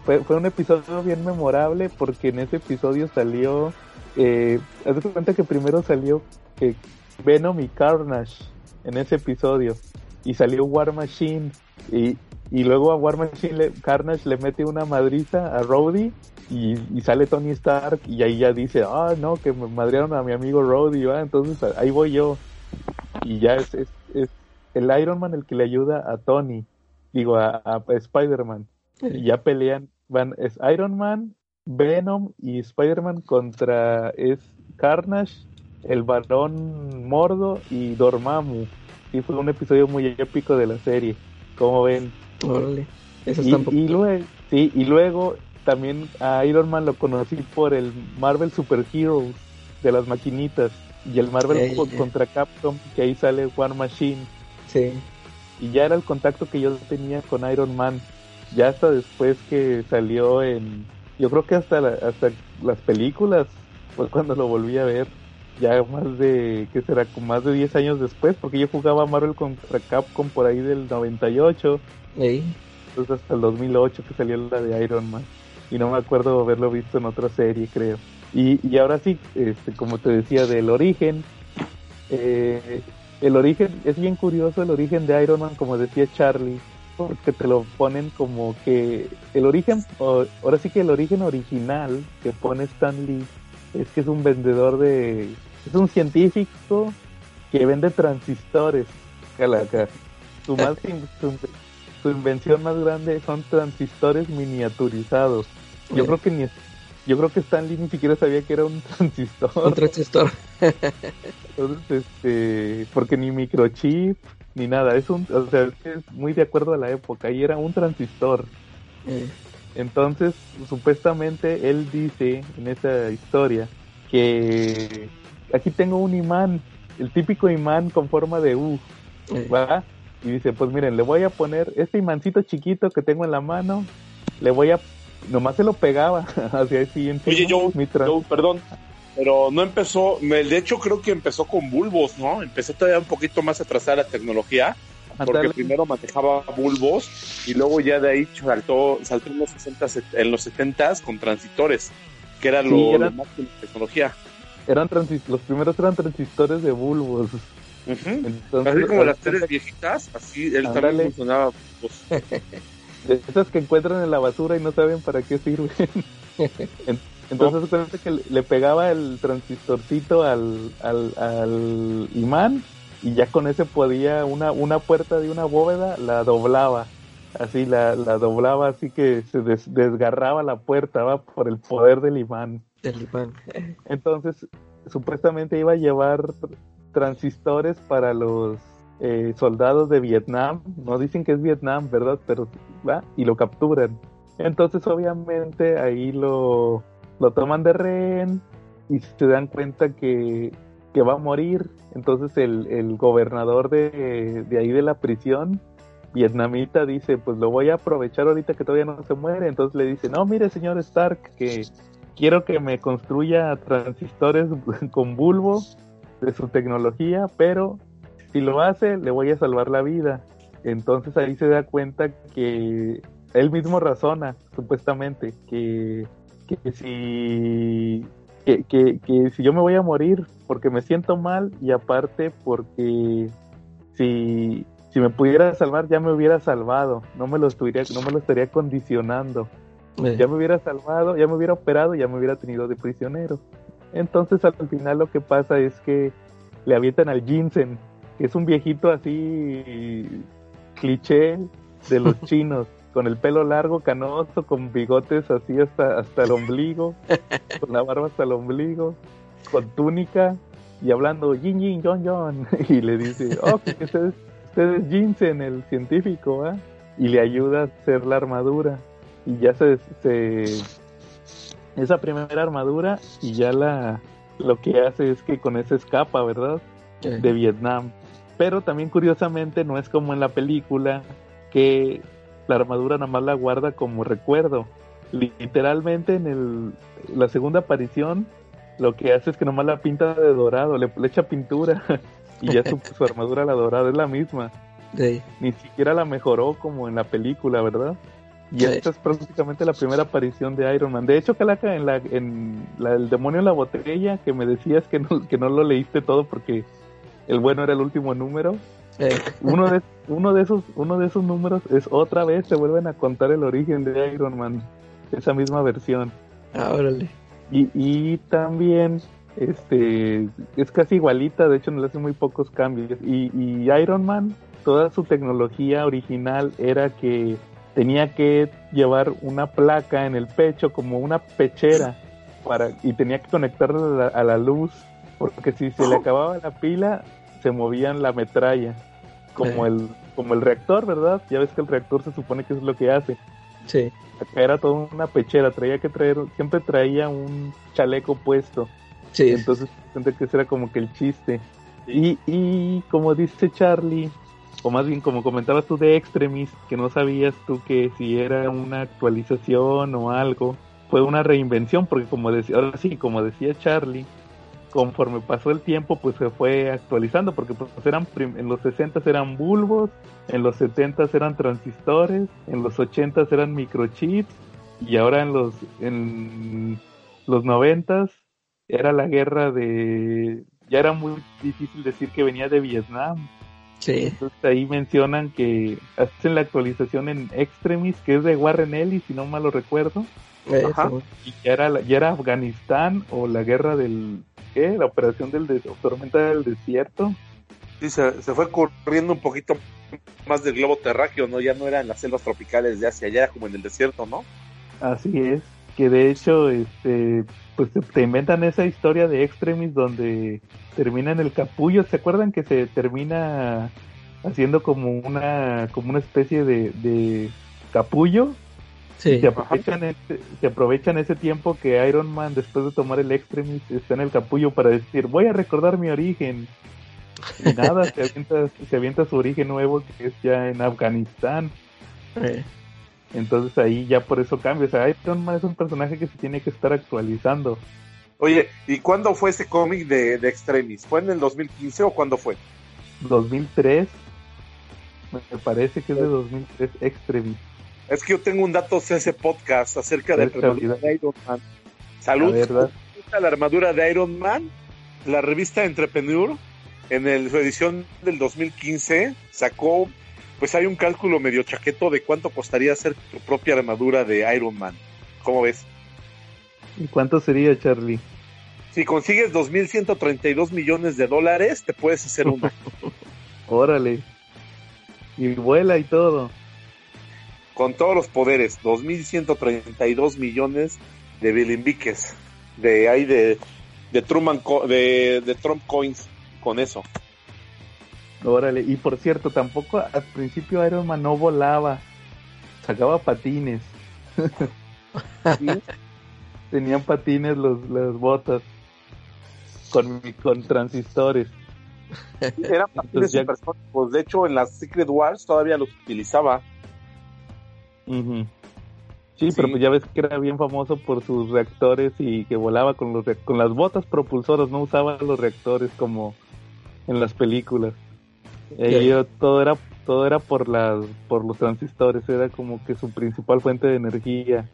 fue, fue un episodio bien memorable porque en ese episodio salió eh, haz cuenta que primero salió eh, Venom y Carnage en ese episodio y salió War Machine y, y luego a War Machine Carnage le mete una madriza a Rhodey y, sale Tony Stark y ahí ya dice, ah, no, que me madrearon a mi amigo Rhodey, entonces ahí voy yo y ya es, es, el Iron Man el que le ayuda a Tony, digo, a, a Spider-Man y ya pelean, van, es Iron Man, Venom y Spider-Man contra es Carnage, el varón Mordo y Dormammu. Y fue un episodio muy épico de la serie. Como ven. Y, luego, sí, y luego también a Iron Man lo conocí por el Marvel Super Heroes de las maquinitas y el Marvel contra Capcom que ahí sale One Machine. Sí. Y ya era el contacto que yo tenía con Iron Man. Ya hasta después que salió en yo creo que hasta, hasta las películas fue cuando lo volví a ver. Ya más de, ¿qué será? Como más de 10 años después, porque yo jugaba Marvel contra Capcom por ahí del 98, Ey. entonces hasta el 2008 que salió la de Iron Man. Y no me acuerdo haberlo visto en otra serie, creo. Y, y ahora sí, este, como te decía, del origen. eh, el origen, es bien curioso el origen de Iron Man, como decía Charlie, porque te lo ponen como que el origen, ahora sí que el origen original que pone Stan Lee es que es un vendedor de, es un científico que vende transistores. Calaca. Su, [laughs] más, su, su invención más grande son transistores miniaturizados. Yo creo que ni yo creo que Stan Lee ni siquiera sabía que era un transistor. [laughs] Un transistor. [laughs] Entonces, este, porque ni microchip ni nada, es un, o sea, es muy de acuerdo a la época y era un transistor. Eh, Entonces, supuestamente él dice en esa historia que aquí tengo un imán, el típico imán con forma de U, ¿va? Y dice, pues miren, le voy a poner este imancito chiquito que tengo en la mano, le voy a, nomás se lo pegaba [laughs] hacia el siguiente. Oye, yo, yo, perdón, pero no empezó, me- de hecho creo que empezó con bulbos, ¿no? Empezó todavía un poquito más atrasada la tecnología, porque primero manejaba bulbos y luego ya de ahí saltó, saltó en los 60, en los 70 con transistores, que era lo, Sí, era- lo máximo de tecnología. eran los primeros eran transistores de bulbos. Entonces, Así como las teles viejitas, así él Ándale. también funcionaba. [laughs] Esas que encuentran en la basura y no saben para qué sirven. [laughs] En- Entonces cuenta que le- le pegaba el transistorcito al, al, al imán y ya con ese podía una, una puerta de una bóveda la doblaba. Así la, la doblaba así que se des- desgarraba la puerta ¿va? por el poder del imán. del imán. Entonces, supuestamente iba a llevar transistores para los eh, soldados de Vietnam. No dicen que es Vietnam, ¿verdad? Pero va y lo capturan. Entonces, obviamente, ahí lo, lo toman de rehén y se dan cuenta que, que va a morir. Entonces, el, el gobernador de, de ahí de la prisión vietnamita dice: Pues lo voy a aprovechar ahorita que todavía no se muere. Entonces le dice: No, mire, señor Stark, que quiero que me construya transistores [laughs] con bulbo de su tecnología, pero si lo hace, le voy a salvar la vida. Entonces ahí se da cuenta que él mismo razona, supuestamente, que, que si que, que, que si yo me voy a morir porque me siento mal y aparte porque si, si me pudiera salvar ya me hubiera salvado, no me lo estuviera, no me lo estaría condicionando. Eh, ya me hubiera salvado, ya me hubiera operado, ya me hubiera tenido de prisionero. Entonces al final lo que pasa es que le avientan al Jinsen, que es un viejito así cliché de los [laughs] chinos, con el pelo largo, canoso, con bigotes así hasta, hasta el ombligo, [laughs] con la barba hasta el ombligo, con túnica y hablando Jin Jin Jon Jon [laughs] y le dice, oh, que usted es, usted es Jinsen, el científico, ¿ah? Y le ayuda a hacer la armadura y ya se, se esa primera armadura y ya la lo que hace es que con esa escapa, ¿verdad? De Vietnam. Pero también curiosamente no es como en la película que la armadura nada más la guarda como recuerdo. Literalmente en el, la segunda aparición lo que hace es que nomás la pinta de dorado, le, le echa pintura [laughs] y ya su, su armadura la dorada es la misma ni siquiera la mejoró como en la película, ¿verdad? Y Sí. esta es prácticamente la primera aparición de Iron Man. De hecho, Calaca, en la, en la, el demonio en la botella, que me decías que no, que no lo leíste todo porque el bueno era el último número, eh, [laughs] uno de, uno de esos, uno de esos números es otra vez, se vuelven a contar el origen de Iron Man, esa misma versión. ah, órale. Y, y también este es casi igualita, de hecho no le hacen muy pocos cambios. Y, y Iron Man, toda su tecnología original era que tenía que llevar una placa en el pecho como una pechera para y tenía que conectarla a la, a la luz porque si se le acababa la pila se movían la metralla como el como el reactor, ¿verdad? Ya ves que el reactor se supone que es lo que hace. Sí, acá era toda una pechera, traía que traer, siempre traía un chaleco puesto, sí, entonces que ese era como que el chiste. Y, y como dice Charlie, o más bien como comentabas tú de Extremis, que no sabías tú que si era una actualización o algo, fue una reinvención, porque como decía, ahora sí, como decía Charlie, conforme pasó el tiempo, pues se fue actualizando, porque pues eran en los 60 eran bulbos, en los 70 eran transistores, en los 80 eran microchips, y ahora en los, en los 90 era la guerra de... Ya era muy difícil decir que venía de Vietnam. Sí. Entonces ahí mencionan que hacen la actualización en Extremis, que es de Warren Ellis, si no mal lo recuerdo. Ajá. Y ya era, ya era Afganistán o la guerra del... ¿Qué? La operación del des- tormenta del desierto. Sí, se, se fue corriendo un poquito más del globo terráqueo, ¿no? Ya no era en las selvas tropicales de ya era como en el desierto, ¿no? Así es, que de hecho, este, pues te inventan esa historia de Extremis donde termina en el capullo. ¿Se acuerdan que se termina haciendo como una, como una especie de, de capullo? Sí. Se aprovechan, ese, se aprovechan ese tiempo que Iron Man, después de tomar el Extremis, está en el capullo para decir, voy a recordar mi origen. Y nada, se avienta, se avienta su origen nuevo, que es ya en Afganistán. Eh, Entonces ahí ya por eso cambia. O sea, Iron Man es un personaje que se tiene que estar actualizando. Oye, ¿y cuándo fue ese cómic de, de Extremis? ¿Fue en el 2015 o cuándo fue? 2003, me parece que es de 2003, Extremis. Es que yo tengo un dato de ese podcast acerca de la armadura de Iron Man. Salud. La la armadura de Iron Man, la revista Entrepreneur, en el- su edición del 2015, sacó, pues hay un cálculo medio chaqueto de cuánto costaría hacer tu propia armadura de Iron Man. ¿Cómo ves? ¿Y cuánto sería, Charlie? Si consigues 2.132 millones de dólares, te puedes hacer una. [laughs] Órale. Y vuela y todo. Con todos los poderes, 2.132 millones de bilimbiques, de ahí de, de Truman, co- de, de Trump coins, con eso. Órale. Y por cierto, tampoco al principio Iron Man no volaba. Sacaba patines. [laughs] Tenían patines los, las botas. Con, con transistores. Eran patines Entonces ya- de hecho en las Secret Wars todavía los utilizaba. Ujú. Sí, Sí. pero pues ya ves que era bien famoso por sus reactores y que volaba con los re- con las botas propulsoras, no usaba los reactores como en las películas. Yo- todo era todo era por las por los transistores, era como que su principal fuente de energía.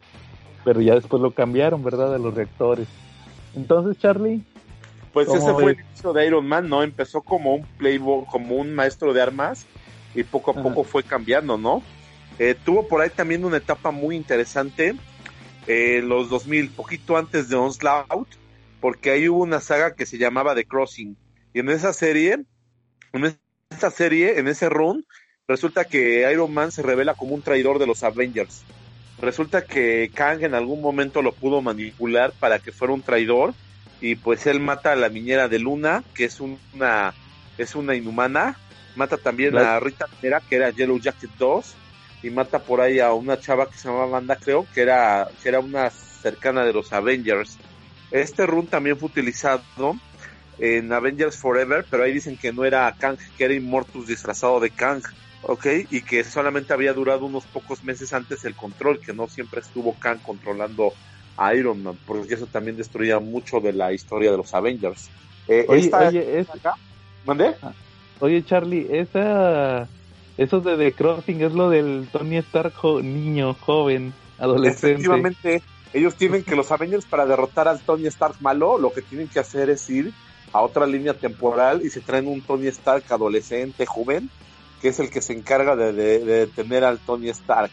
Pero ya después lo cambiaron, ¿verdad? A los reactores. Entonces, Charlie, Pues ¿Cómo ese fue el inicio de Iron Man, ¿no? Empezó como un playboy, como un maestro de armas y poco a Ajá. poco fue cambiando, ¿no? Eh, tuvo por ahí también una etapa muy interesante, eh, los 2000, poquito antes de Onslaught, porque ahí hubo una saga que se llamaba The Crossing. Y en esa serie, en esta serie, en ese run, resulta que Iron Man se revela como un traidor de los Avengers. Resulta que Kang en algún momento lo pudo manipular para que fuera un traidor y pues él mata a la niñera de Luna, que es una es una inhumana, mata también a Rita Mera, que era Yellow Jacket 2, y mata por ahí a una chava que se llamaba Amanda, creo, que era, que era una cercana de los Avengers. Este run también fue utilizado en Avengers Forever, pero ahí dicen que no era Kang, que era Immortus disfrazado de Kang, ¿ok? Y que solamente había durado unos pocos meses antes el control, que no siempre estuvo Kang controlando a Iron Man, porque eso también destruía mucho de la historia de los Avengers. Eh, oye, esta- oye, es- acá, ¿Mandé? oye, Charlie, esa eso de The Crossing es lo del Tony Stark niño, joven, adolescente. Efectivamente, ellos tienen que los Avengers para derrotar al Tony Stark malo, lo que tienen que hacer es ir a otra línea temporal y se traen un Tony Stark adolescente, joven, que es el que se encarga de, de- de detener al Tony Stark.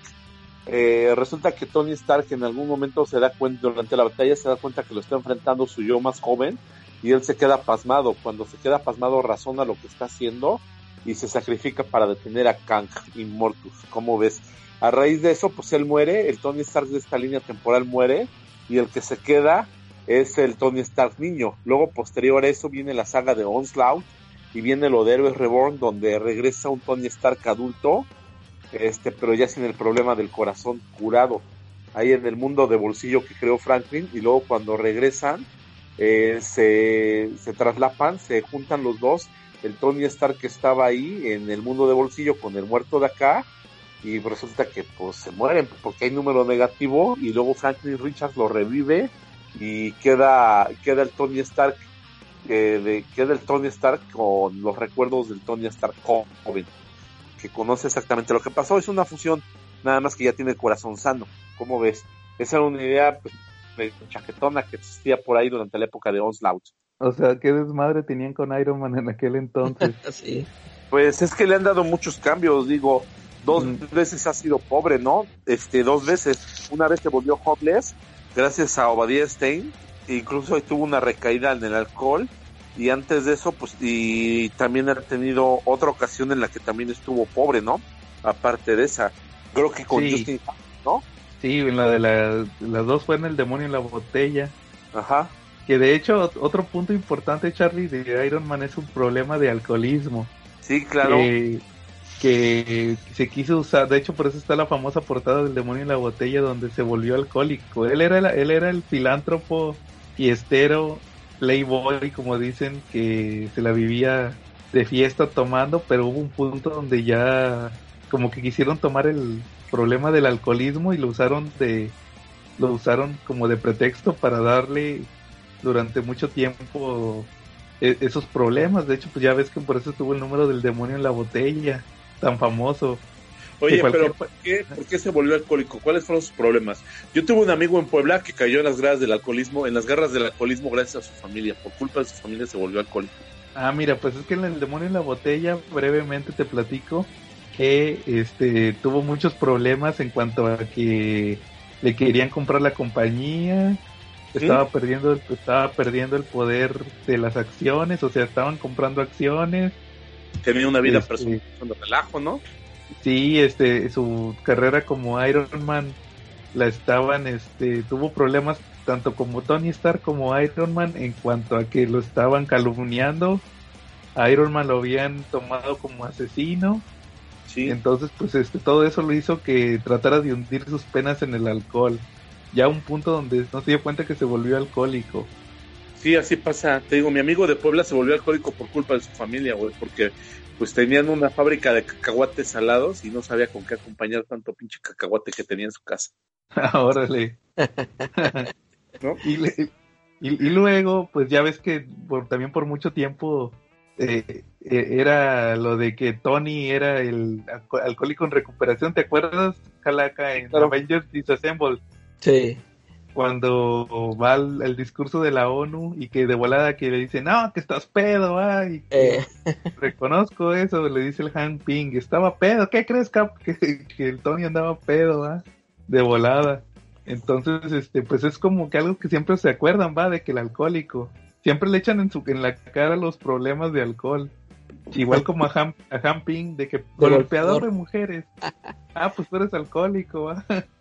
Eh, resulta que Tony Stark en algún momento se da cuenta, durante la batalla se da cuenta que lo está enfrentando su yo más joven y él se queda pasmado. Cuando se queda pasmado razona lo que está haciendo y se sacrifica para detener a Kang Immortus. ¿Cómo ves? A raíz de eso, pues él muere, el Tony Stark de esta línea temporal muere y el que se queda es el Tony Stark niño. Luego, posterior a eso, viene la saga de Onslaught y viene lo de Héroes Reborn, donde regresa un Tony Stark adulto, este, pero ya sin el problema del corazón curado. Ahí en el mundo de bolsillo que creó Franklin, y luego cuando regresan, eh, se, se traslapan, se juntan los dos, el Tony Stark que estaba ahí en el mundo de bolsillo con el muerto de acá, y resulta que pues se mueren porque hay número negativo, y luego Franklin Richards lo revive, y queda, queda el Tony Stark que, de, que es del Tony Stark con los recuerdos del Tony Stark joven, que conoce exactamente lo que pasó. Es una fusión, nada más que ya tiene el corazón sano. ¿Cómo ves? Esa era una idea pues, de chaquetona que existía por ahí durante la época de Onslaught. O sea, qué desmadre tenían con Iron Man en aquel entonces. [laughs] sí. Pues es que le han dado muchos cambios, digo, dos Mm. veces ha sido pobre, ¿no? Este, dos veces. Una vez se volvió homeless, gracias a Obadiah Stein, e incluso ahí tuvo una recaída en el alcohol, y antes de eso, pues, y también ha tenido otra ocasión en la que también estuvo pobre, ¿no? Aparte de esa. Creo que con Sí. Justin, ¿no? Sí, en la de la, las dos fue en el demonio en la botella. Ajá. Que de hecho, ot- otro punto importante, Charlie, de Iron Man es un problema de alcoholismo. Sí, claro. Que, que se quiso usar, de hecho, por eso está la famosa portada del demonio en la botella donde se volvió alcohólico. Él era, la- él era el filántropo fiestero, playboy, como dicen, que se la vivía de fiesta tomando, pero hubo un punto donde ya como que quisieron tomar el problema del alcoholismo y lo usaron de lo usaron como de pretexto para darle durante mucho tiempo e- esos problemas. De hecho, pues ya ves que por eso estuvo el número del demonio en la botella, tan famoso. Oye, cualquier- pero ¿por qué, por qué se volvió alcohólico? ¿Cuáles fueron sus problemas? Yo tuve un amigo en Puebla que cayó en las garras del alcoholismo, en las garras del alcoholismo gracias a su familia. Por culpa de su familia se volvió alcohólico. Ah, mira, pues es que en el demonio en la botella, brevemente te platico que este tuvo muchos problemas en cuanto a que le querían comprar la compañía, estaba perdiendo el, estaba perdiendo el poder de las acciones, o sea, estaban comprando acciones. Tenía una vida Este- personal de relajo, ¿no? Sí, este, su carrera como Iron Man la estaban, este, tuvo problemas tanto como Tony Stark como Iron Man en cuanto a que lo estaban calumniando. A Iron Man lo habían tomado como asesino. Sí. Entonces, pues este, todo eso lo hizo que tratara de hundir sus penas en el alcohol. Ya a un punto donde no se dio cuenta que se volvió alcohólico. Sí, así pasa. Te digo, mi amigo de Puebla se volvió alcohólico por culpa de su familia, güey, porque pues tenían una fábrica de cacahuates salados y no sabía con qué acompañar tanto pinche cacahuate que tenía en su casa. [laughs] Órale. [laughs] ¿No? y, le- y- y luego, pues ya ves que por, también por mucho tiempo eh, eh, era lo de que Tony era el alco- alcohólico en recuperación. ¿Te acuerdas, Calaca, en Claro. Avengers Disassemble? Sí. Cuando va al discurso de la ONU y que de volada que le dice, no, que estás pedo, ay, Eh, reconozco eso, le dice el Han Ping, estaba pedo, ¿qué crees, Cap? [laughs] Que, que el Tony andaba pedo, ¿ah? De volada. Entonces, este, pues es como que algo que siempre se acuerdan, va, de que el alcohólico, siempre le echan en su, en la cara los problemas de alcohol. Igual como a Han, a Han Ping, de que golpeador de mujeres. Ah, pues tú eres alcohólico, ¿va? [laughs]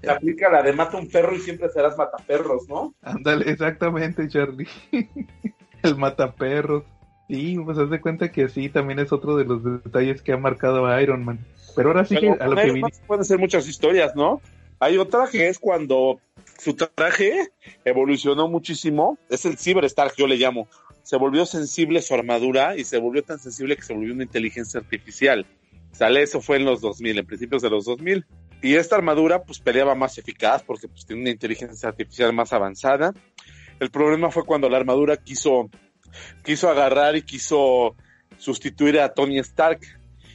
Te [laughs] aplica la de mata un perro y siempre serás mataperros, ¿no? Ándale, exactamente, Charlie. [laughs] el mataperros. Sí, pues haz de cuenta que sí, también es otro de los detalles que ha marcado a Iron Man. Pero ahora sí Pero que a lo que pueden ser muchas historias, ¿no? Hay otra que es cuando su traje evolucionó muchísimo. Es el Cyber Stark, yo le llamo. Se volvió sensible su armadura y se volvió tan sensible que se volvió una inteligencia artificial. Sale, eso fue en los 2000, en principios de los 2000. Y esta armadura pues peleaba más eficaz porque pues tiene una inteligencia artificial más avanzada. El problema fue cuando la armadura quiso, quiso agarrar y quiso sustituir a Tony Stark.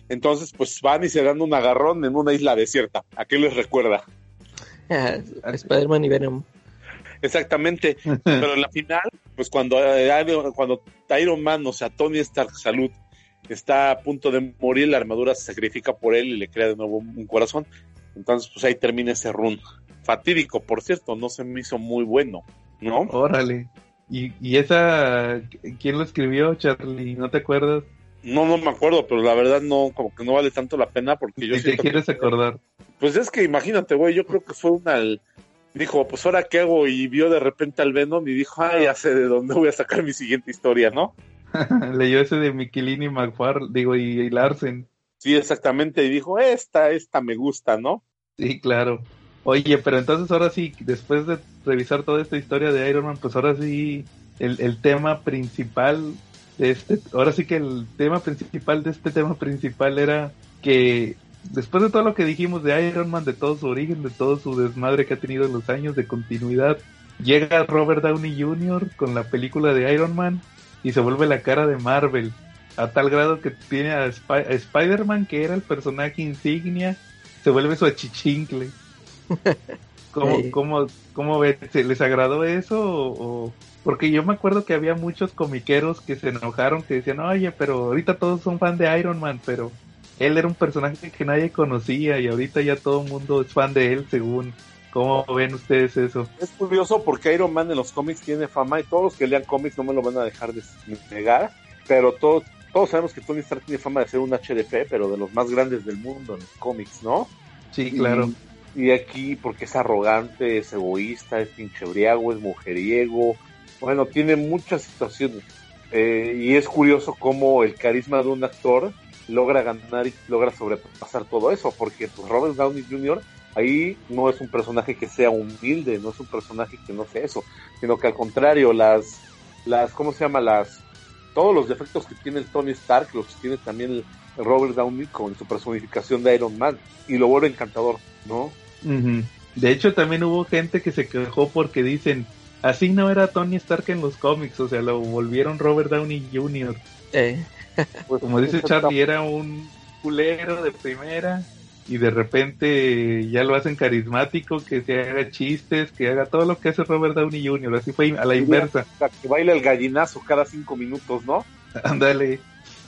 Entonces, pues van y se dan un agarrón en una isla desierta. ¿A qué les recuerda? [laughs] Spider-Man y Venom. Exactamente. [laughs] Pero en la final, pues cuando, eh, cuando Iron Man, o sea, Tony Stark Salud, está a punto de morir, la armadura se sacrifica por él y le crea de nuevo un corazón. Entonces, pues ahí termina ese run. Fatídico, por cierto, no se me hizo muy bueno, ¿no? Órale. ¿Y, y esa, quién lo escribió, Charlie? ¿No te acuerdas? No, no me acuerdo, pero la verdad no, como que no vale tanto la pena porque yo ¿De qué siento quieres que- acordar? Pues es que imagínate, güey, yo creo que fue una... Dijo, pues ahora qué hago y vio de repente al Venom y dijo, ah, ya sé de dónde voy a sacar mi siguiente historia, ¿no? [laughs] Leyó ese de Mikilini y McFarlane, digo, y, y Larsen. Exactamente, y dijo, esta, esta me gusta, ¿no? Sí, claro. Oye, pero entonces ahora sí, después de revisar toda esta historia de Iron Man, pues ahora sí, el, el tema principal de este, ahora sí que el tema principal de este tema principal era que después de todo lo que dijimos de Iron Man, de todo su origen, de todo su desmadre que ha tenido en los años de continuidad, llega Robert Downey Jr. con la película de Iron Man y se vuelve la cara de Marvel. A tal grado que tiene a, a Spider-Man, que era el personaje insignia, se vuelve su achichincle. [laughs] ¿Cómo, Sí. cómo, cómo ven? ¿Se ¿Les agradó eso? O, o- Porque yo me acuerdo que había muchos comiqueros que se enojaron, que decían, oye, pero ahorita todos son fan de Iron Man, pero él era un personaje que nadie conocía y ahorita ya todo el mundo es fan de él, según. ¿Cómo ven ustedes eso? Es curioso porque Iron Man en los cómics tiene fama y todos los que lean cómics no me lo van a dejar de negar, pero todos, todos sabemos que Tony Stark tiene fama de ser un HDP, pero de los más grandes del mundo en los cómics, ¿no? Sí, claro. Y, y aquí, porque es arrogante, es egoísta, es pinche briago, es mujeriego. Bueno, tiene muchas situaciones. Eh, y es curioso cómo el carisma de un actor logra ganar y logra sobrepasar todo eso, porque pues, Robert Downey Jr. ahí no es un personaje que sea humilde, no es un personaje que no sea eso, sino que al contrario, las, las, ¿cómo se llama? Las, todos los defectos que tiene el Tony Stark los tiene también el Robert Downey con su personificación de Iron Man y lo vuelve encantador, ¿no? De hecho, también hubo gente que se quejó porque dicen, así no era Tony Stark en los cómics, o sea, lo volvieron Robert Downey Jr. Eh, Pues, Como dice [laughs] Charlie, era un culero de primera y de repente ya lo hacen carismático, que se haga chistes, que haga todo lo que hace Robert Downey Jr. Así fue a la inversa. que baila el gallinazo cada cinco minutos, ¿no? [laughs] Ándale.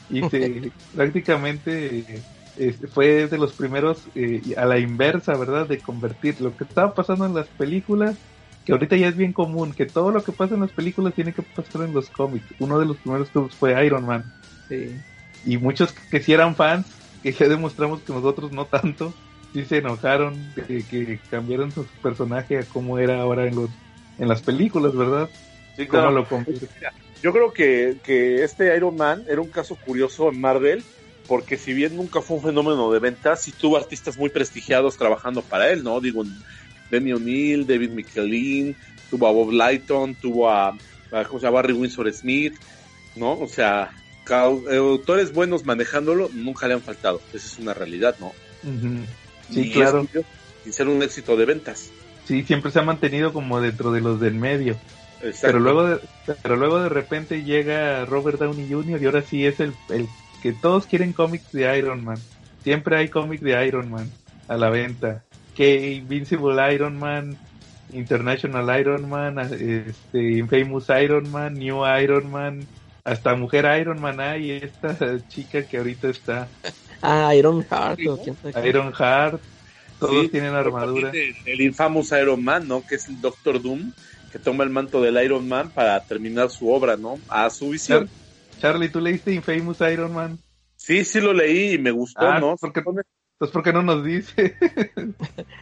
Y se, prácticamente eh, fue de los primeros eh, a la inversa, ¿verdad? De convertir lo que estaba pasando en las películas, que ahorita ya es bien común, que todo lo que pasa en las películas tiene que pasar en los cómics. Uno de los primeros que fue Iron Man. sí. Y muchos que sí eran fans, que ya demostramos que nosotros no tanto, sí se enojaron de que cambiaron su personaje a cómo era ahora en los en las películas, ¿verdad? Sí, ¿Cómo lo? Yo creo que, que este Iron Man era un caso curioso en Marvel, porque si bien nunca fue un fenómeno de ventas, sí tuvo artistas muy prestigiados trabajando para él, ¿no? Digo, Denny O'Neill, David Michelin, tuvo a Bob Lighton, tuvo a, a ¿cómo se llama? Barry Windsor Smith, ¿no? O sea, autores buenos manejándolo nunca le han faltado. Esa es una realidad, ¿no? Ujú. Sí, Y claro. Sin ser un éxito de ventas. Sí, siempre se ha mantenido como dentro de los del medio. Exacto. Pero luego, de, pero luego de repente llega Robert Downey Jr. y ahora sí es el, el que todos quieren cómics de Iron Man. Siempre hay cómics de Iron Man a la venta. Que Invincible Iron Man, International Iron Man, este, Infamous Iron Man, New Iron Man, hasta Mujer Iron Man hay esta [laughs] chica que ahorita está, Ah, Iron Heart o quién. Iron Heart, todos Sí, tienen armadura. El, el infamous Iron Man, ¿no? Que es el Doctor Doom, que toma el manto del Iron Man para terminar su obra, ¿no? A su visión. Charlie, ¿tú leíste Infamous Iron Man? Sí, sí lo leí y me gustó, Ah, ¿no? porque- Entonces, ¿por qué no nos dice? [laughs]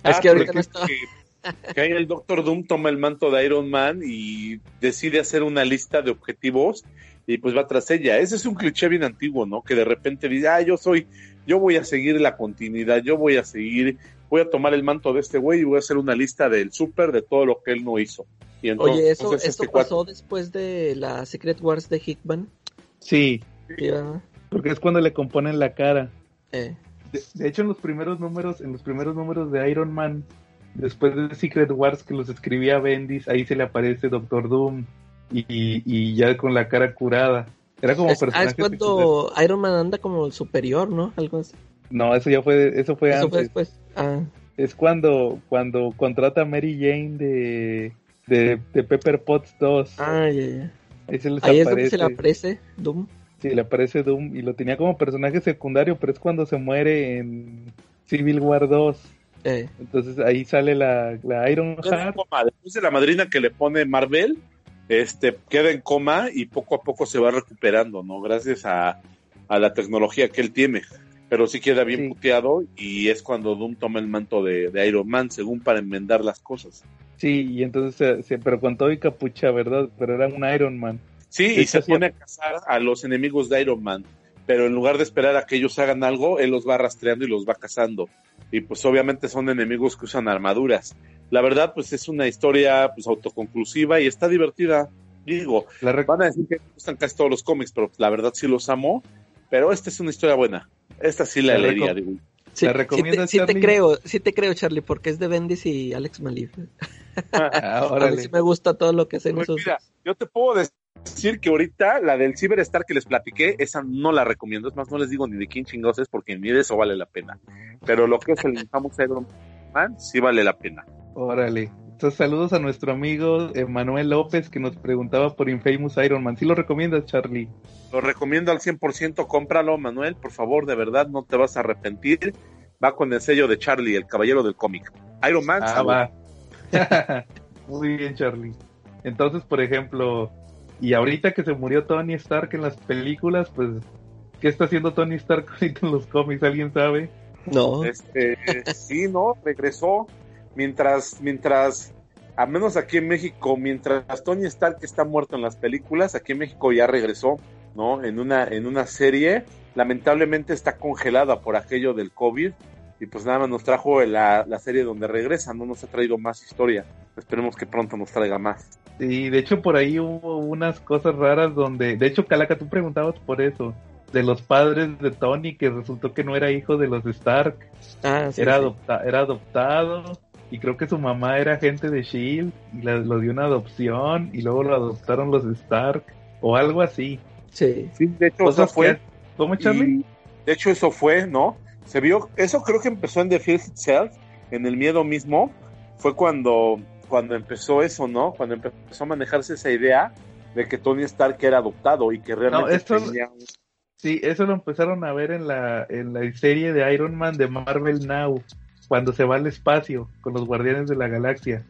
Es Ah, que ahorita porque no está. que- que ahí el Doctor Doom toma el manto de Iron Man y decide hacer una lista de objetivos y pues va tras ella. Ese es un cliché bien antiguo, ¿no? Que de repente dice, ah, yo soy, yo voy a seguir la continuidad, yo voy a seguir, voy a tomar el manto de este güey y voy a hacer una lista del súper de todo lo que él no hizo. Y entonces, Oye, eso, entonces esto este pasó después de la Secret Wars de Hickman. Sí, porque es cuando le componen la cara. Eh, De, de hecho, en los primeros números, en los primeros números de Iron Man, después de Secret Wars que los escribía Bendis, ahí se le aparece Doctor Doom y, y ya con la cara curada. Era como es, ah, personaje es cuando Iron Man anda como el superior, ¿no? Algo así. No, eso ya fue, eso fue Eso fue antes. después. Ah, Es cuando, cuando contrata a Mary Jane de, de, de Pepper Potts 2. ah, ya, ya. Ahí se les Ahí es donde se le aparece Doom. Sí, le aparece Doom y lo tenía como personaje secundario, pero es cuando se muere en Civil War 2. Eh, Entonces ahí sale la, la Iron Heart. de la madrina que le pone Marvel, este queda en coma y poco a poco se va recuperando, ¿no? Gracias a, a la tecnología que él tiene. Pero sí queda bien Sí. puteado y es cuando Doom toma el manto de, de Iron Man, según para enmendar las cosas. Sí, y entonces, se- pero con todo y capucha, ¿verdad? Pero era un Iron Man. Sí, y se pone a cazar a los enemigos de Iron Man. Pero en lugar de esperar a que ellos hagan algo, él los va rastreando y los va cazando. Y pues obviamente son enemigos que usan armaduras. La verdad, pues es una historia pues autoconclusiva y está divertida. Digo, La van a decir que me gustan casi todos los cómics, pero la verdad sí los amo. Pero esta es una historia buena. Esta sí la La leería, digo. Sí, ¿La sí recomiendas, te, sí te Charlie? creo, sí te creo, Charlie, porque es de Bendis y Alex Malif. Ah, [laughs] A mí órale. sí me gusta todo lo que hacen Pues esos mira, yo te puedo decir que ahorita la del Cyberstar que les platiqué, esa no la recomiendo. Es más, no les digo ni de quién chingados es porque ni de eso vale la pena. Pero lo que es el [laughs] famoso Iron Man sí vale la pena. Órale. Entonces, saludos a nuestro amigo Manuel López que nos preguntaba por Infamous Iron Man. ¿Sí lo recomiendas, Charlie? Lo recomiendo al 100%. Cómpralo, Manuel. Por favor, de verdad, no te vas a arrepentir. Va con el sello de Charlie, el caballero del cómic. Iron Man. Ah, va. [laughs] Muy bien, Charlie. Entonces, por ejemplo, y ahorita que se murió Tony Stark en las películas, pues, ¿qué está haciendo Tony Stark [laughs] ahorita en los cómics? ¿Alguien sabe? No. Este, sí, no, regresó mientras, mientras, a menos aquí en México, mientras Tony Stark está muerto en las películas, aquí en México ya regresó, ¿no? En una, en una serie, lamentablemente está congelada por aquello del COVID, y pues nada más nos trajo la, la serie donde regresa, no nos ha traído más historia. Esperemos que pronto nos traiga más. Sí, de hecho por ahí hubo unas cosas raras donde, de hecho Calaca, tú preguntabas por eso, de los padres de Tony, que resultó que no era hijo de los Stark, Ah, sí. era, sí. adopta era adoptado, y creo que su mamá era agente de Shield, y la- lo dio una adopción, y luego lo adoptaron los Stark, o algo así. Sí. Sí, de hecho, eso fue. que- ¿Cómo, Charlie? De hecho, eso fue, ¿no? Se vio, eso creo que empezó en The Fear Itself, en el miedo mismo. Fue cuando, cuando empezó eso, ¿no? Cuando empezó a manejarse esa idea de que Tony Stark era adoptado y que realmente esto- tenía Sí, eso lo empezaron a ver en la, en la serie de Iron Man de Marvel Now, cuando se va al espacio con los Guardianes de la Galaxia,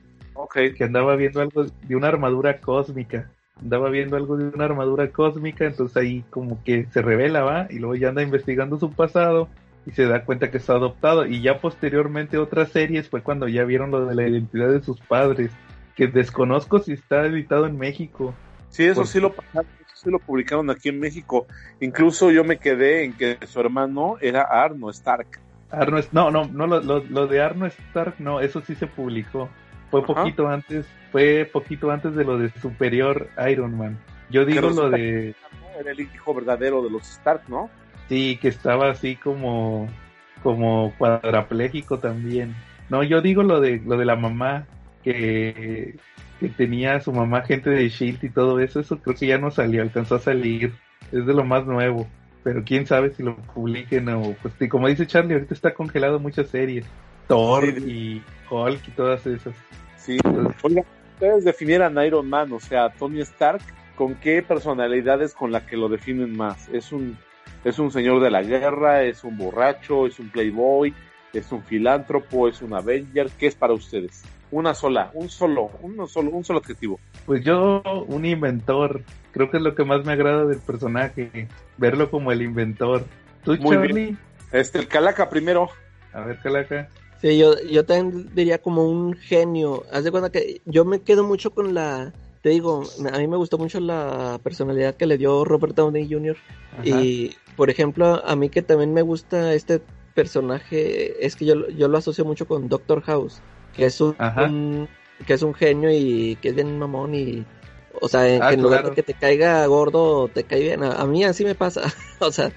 que andaba viendo algo de una armadura cósmica, andaba viendo algo de una armadura cósmica, entonces ahí como que se revela, va, y luego ya anda investigando su pasado y se da cuenta que está adoptado, y ya posteriormente otras series fue cuando ya vieron lo de la identidad de sus padres, que desconozco si está editado en México. sí, eso Por- sí lo pasaron, eso sí lo publicaron aquí en México. Incluso yo me quedé en que su hermano era Arno Stark. Arno, no, no, no, lo, lo, lo de Arno Stark, no, eso sí se publicó. Fue Ajá. poquito antes, fue poquito antes de lo de Superior Iron Man. Yo digo lo de. Era el hijo verdadero de los Stark, ¿no? sí, que estaba así como, como cuadrapléjico también. No, yo digo lo de, lo de la mamá, que, que tenía su mamá gente de Shield y todo eso, eso creo que ya no salió, alcanzó a salir, es de lo más nuevo. Pero quién sabe si lo publiquen o, pues, sí, como dice Charlie, ahorita está congelado muchas series. Thor y Hulk y todas esas. Sí. Oiga, ustedes definieran a Iron Man, o sea, Tony Stark, ¿con qué personalidades con la que lo definen más? ¿Es un, es un señor de la guerra? ¿Es un borracho? ¿Es un playboy? ¿Es un filántropo? ¿Es un Avenger? ¿Qué es para ustedes? Una sola, un solo, uno solo, un solo adjetivo. Pues yo, un inventor, creo que es lo que más me agrada del personaje, verlo como el inventor. ¿Tú, Muy Charlie? Este, el Calaca primero. A ver, Calaca. Sí, yo, yo también diría como un genio. Haz de cuenta que yo me quedo mucho con la. Te digo, a mí me gustó mucho la personalidad que le dio Robert Downey Jr. Ajá. Y, por ejemplo, a mí que también me gusta este personaje, es que yo, yo lo asocio mucho con Doctor House, que es un, que es un genio y que es bien mamón y, o sea, en, Ah, que en lugar claro. de que te caiga gordo, te cae bien. A, a mí así me pasa, [laughs] o sea,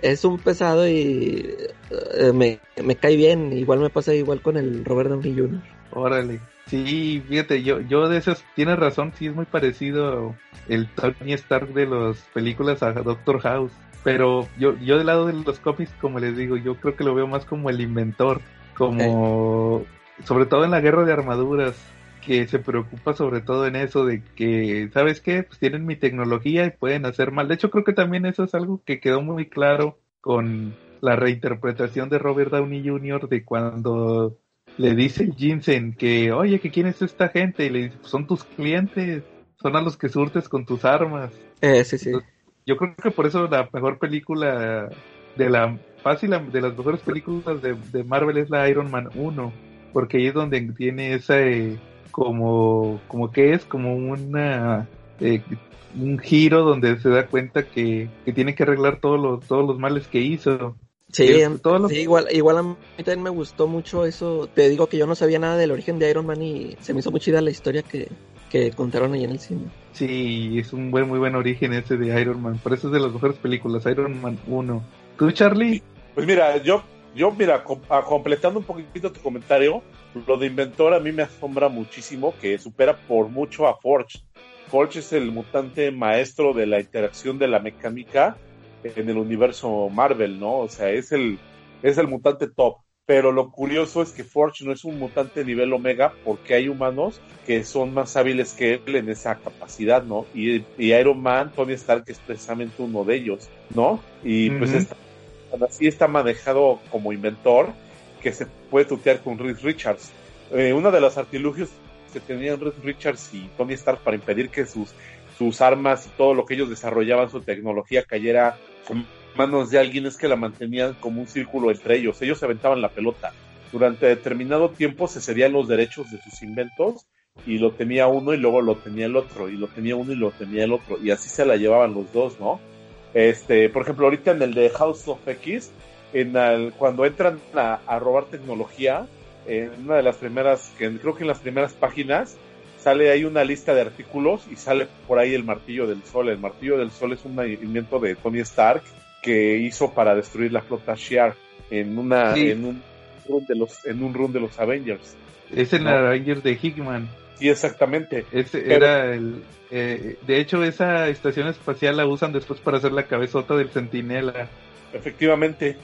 es un pesado y eh, me, me cae bien. Igual me pasa igual con el Robert Downey Jr. Órale. Sí, fíjate, yo, yo de esas, tienes razón, sí es muy parecido el Tony Stark de las películas a Doctor House. Pero yo, yo del lado de los cómics, como les digo, yo creo que lo veo más como el inventor, como sobre todo en la guerra de armaduras, que se preocupa sobre todo en eso de que, ¿sabes qué? Pues tienen mi tecnología y pueden hacer mal. De hecho, creo que también eso es algo que quedó muy claro con la reinterpretación de Robert Downey Jr. de cuando le dice el Jensen que, oye, que quién es esta gente, y le dice, pues son tus clientes, son a los que surtes con tus armas. Eh, sí, sí. Yo creo que por eso la mejor película de la fácil de las mejores películas de, de Marvel es la Iron Man 1, porque ahí es donde tiene ese como como que es como una eh, un giro donde se da cuenta que, que tiene que arreglar todos los todos los males que hizo. Sí, Es- todos los- sí, igual, igual a mí también me gustó mucho eso. Te digo que yo no sabía nada del origen de Iron Man y se me hizo muy chida la historia que, que contaron ahí en el cine. Sí, es un buen muy buen origen ese de Iron Man, por eso es de las mejores películas, Iron Man 1. ¿Tú, Charlie? Pues mira, yo, yo mira, com- a- completando un poquito tu comentario, lo de inventor a mí me asombra muchísimo, que supera por mucho a Forge. Forge es el mutante maestro de la interacción de la mecánica en el universo Marvel, ¿no? O sea, es el, es el mutante top. Pero lo curioso es que Forge no es un mutante nivel Omega porque hay humanos que son más hábiles que él en esa capacidad, ¿no? Y, y Iron Man, Tony Stark es precisamente uno de ellos, ¿no? Y pues Ujú. Así está manejado como inventor que se puede tutear con Reed Richards. Eh, uno de los artilugios que tenían Reed Richards y Tony Stark para impedir que sus, sus armas y todo lo que ellos desarrollaban, su tecnología, cayera en manos de alguien es que la mantenían como un círculo entre ellos. Ellos se aventaban la pelota. Durante determinado tiempo se cedían los derechos de sus inventos y lo tenía uno y luego lo tenía el otro y lo tenía uno y lo tenía el otro y así se la llevaban los dos, ¿no? Este, por ejemplo, ahorita en el de House of X, en el- cuando entran a, a robar tecnología, en una de las primeras, que creo que en las primeras páginas, sale ahí una lista de artículos y sale por ahí el martillo del sol. El martillo del sol es un invento de Tony Stark que hizo para destruir la flota Shi'ar en una, Sí. en un run de los, en un run de los Avengers. Es en No. Avengers de Hickman. Sí, exactamente. Ese Pero- era el. eh, de hecho, esa estación espacial la usan después para hacer la cabezota del Centinela. Efectivamente.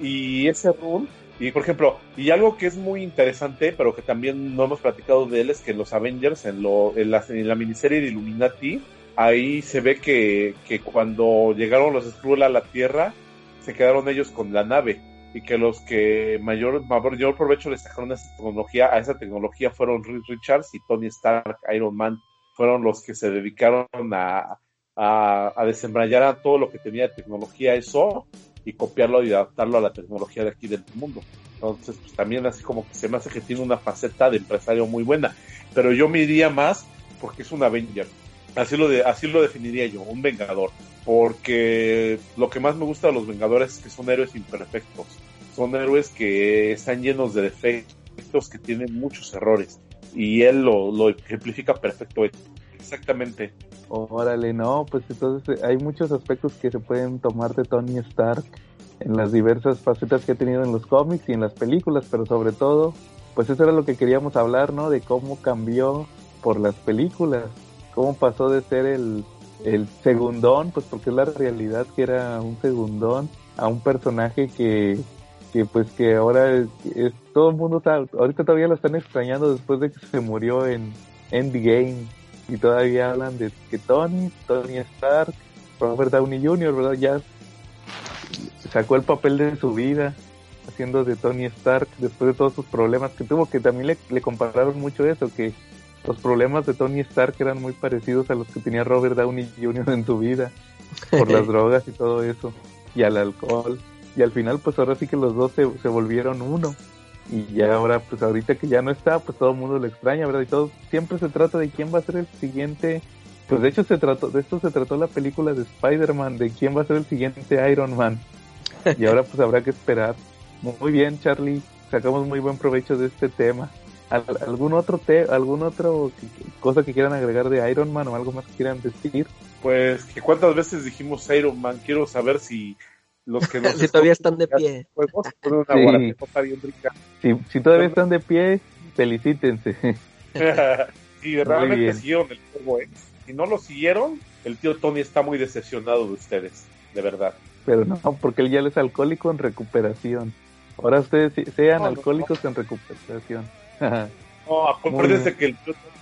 Y ese run, y por ejemplo, y algo que es muy interesante, pero que también no hemos platicado de él, es que los Avengers, en, lo, en, la, en la miniserie de Illuminati, ahí se ve que, que cuando llegaron los Skrull a la Tierra, se quedaron ellos con la nave. Y que los que mayor, mayor provecho le sacaron a esa tecnología, a esa tecnología fueron Reed Richards y Tony Stark, Iron Man, fueron los que se dedicaron a, a, a a todo lo que tenía de tecnología eso y copiarlo y adaptarlo a la tecnología de aquí del mundo. Entonces, pues también así como que se me hace que tiene una faceta de empresario muy buena. Pero yo me iría más porque es un Avenger. Así lo, de, así lo definiría yo, un Vengador. Porque lo que más me gusta de los Vengadores es que son héroes imperfectos. Son héroes que están llenos de defectos, que tienen muchos errores. Y él lo, lo ejemplifica perfecto. Exactamente. Órale, no, pues entonces eh, hay muchos aspectos que se pueden tomar de Tony Stark en las diversas facetas que ha tenido en los cómics y en las películas, pero sobre todo, pues eso era lo que queríamos hablar, ¿no? De cómo cambió por las películas, cómo pasó de ser el, el segundón, pues porque es la realidad que era un segundón, a un personaje que, que pues que ahora es, todo el mundo sabe, ahorita todavía lo están extrañando después de que se murió en Endgame y todavía hablan de que Tony, Tony Stark, Robert Downey Jr., ¿verdad? Ya sacó el papel de su vida haciendo de Tony Stark después de todos sus problemas que tuvo, que también le compararon mucho eso, que los problemas de Tony Stark eran muy parecidos a los que tenía Robert Downey Jr. en su vida, por las [laughs] drogas y todo eso, y al alcohol. Y al final, pues ahora sí que los dos se, se volvieron uno. Y ya ahora, pues ahorita que ya no está, pues todo el mundo lo extraña, ¿verdad? Y todo, siempre se trata de quién va a ser el siguiente. Pues de hecho se trató, de esto se trató la película de Spider-Man, de quién va a ser el siguiente Iron Man. Y ahora pues habrá que esperar. Muy bien, Charlie, sacamos muy buen provecho de este tema. ¿Al- ¿Algún otro te, algún otro cosa que quieran agregar de Iron Man o algo más que quieran decir? Pues que cuántas veces dijimos Iron Man, quiero saber si los que nos [laughs] Si todavía están de pie. juegos Sí. Si, si todavía están de pie, felicítense. [laughs] y realmente siguieron el juego, ¿eh? Si no lo siguieron, el tío Tony está muy decepcionado de ustedes, de verdad. Pero no, porque él ya es alcohólico en recuperación. Ahora ustedes sí- sean No, no, alcohólicos en recuperación. [laughs] No, acuérdense que el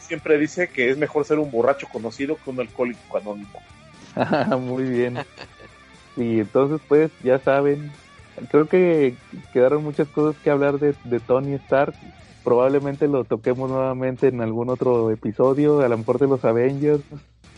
siempre dice que es mejor ser un borracho conocido que un alcohólico anónimo. [laughs] Muy bien. Y entonces, pues, ya saben, creo que quedaron muchas cosas que hablar de, de Tony Stark. Probablemente lo toquemos nuevamente en algún otro episodio, a lo mejor de los Avengers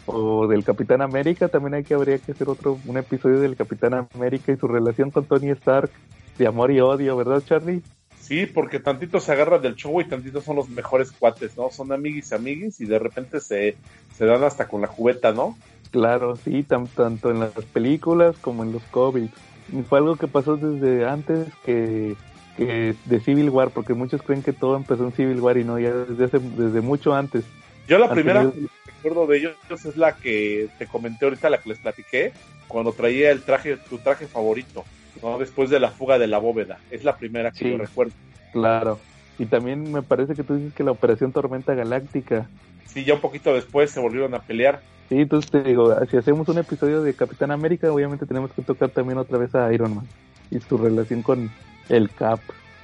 o del Capitán América. También hay que habría que hacer otro un episodio del Capitán América y su relación con Tony Stark de amor y odio, ¿verdad, Charlie? Sí, porque tantito se agarran del show y tantito son los mejores cuates, ¿no? Son amiguis, amiguis y de repente se, se dan hasta con la cubeta, ¿no? Claro, sí, tan- tanto en las películas como en los cómics. Y fue algo que pasó desde antes que, que de Civil War, porque muchos creen que todo empezó en Civil War y no, ya desde, hace- desde mucho antes. Yo la primera que recuerdo de ellos es la que te comenté ahorita, la que les platiqué, cuando traía el traje, tu traje favorito, ¿no? Después de la fuga de la bóveda. Es la primera que Sí. yo recuerdo. Claro. Y también me parece que tú dices que la Operación Tormenta Galáctica. sí, ya un poquito después se volvieron a pelear. Sí, entonces te digo, si hacemos un episodio de Capitán América, obviamente tenemos que tocar también otra vez a Iron Man y su relación con el Cap.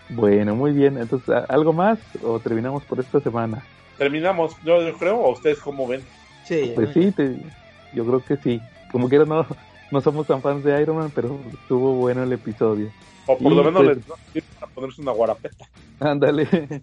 Bueno, muy bien. Entonces, ¿algo más o terminamos por esta semana? Terminamos, yo, creo, o ustedes cómo ven. Sí. Pues sí, yo creo que sí. Como quiera, no, no somos tan fans de Iron Man, pero estuvo bueno el episodio. O por lo menos pues, les para ponerse una guarapeta. Ándale. [laughs]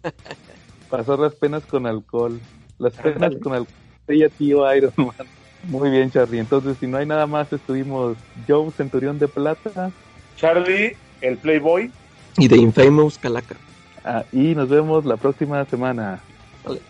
Pasó las penas con alcohol. Las penas con alcohol. Ella, tío Iron Man. Muy bien, Charlie. Entonces, si no hay nada más, estuvimos Joe, Centurión de Plata. Charlie, el Playboy. Y de Infamous Calaca. Ah, y nos vemos la próxima semana. Vale.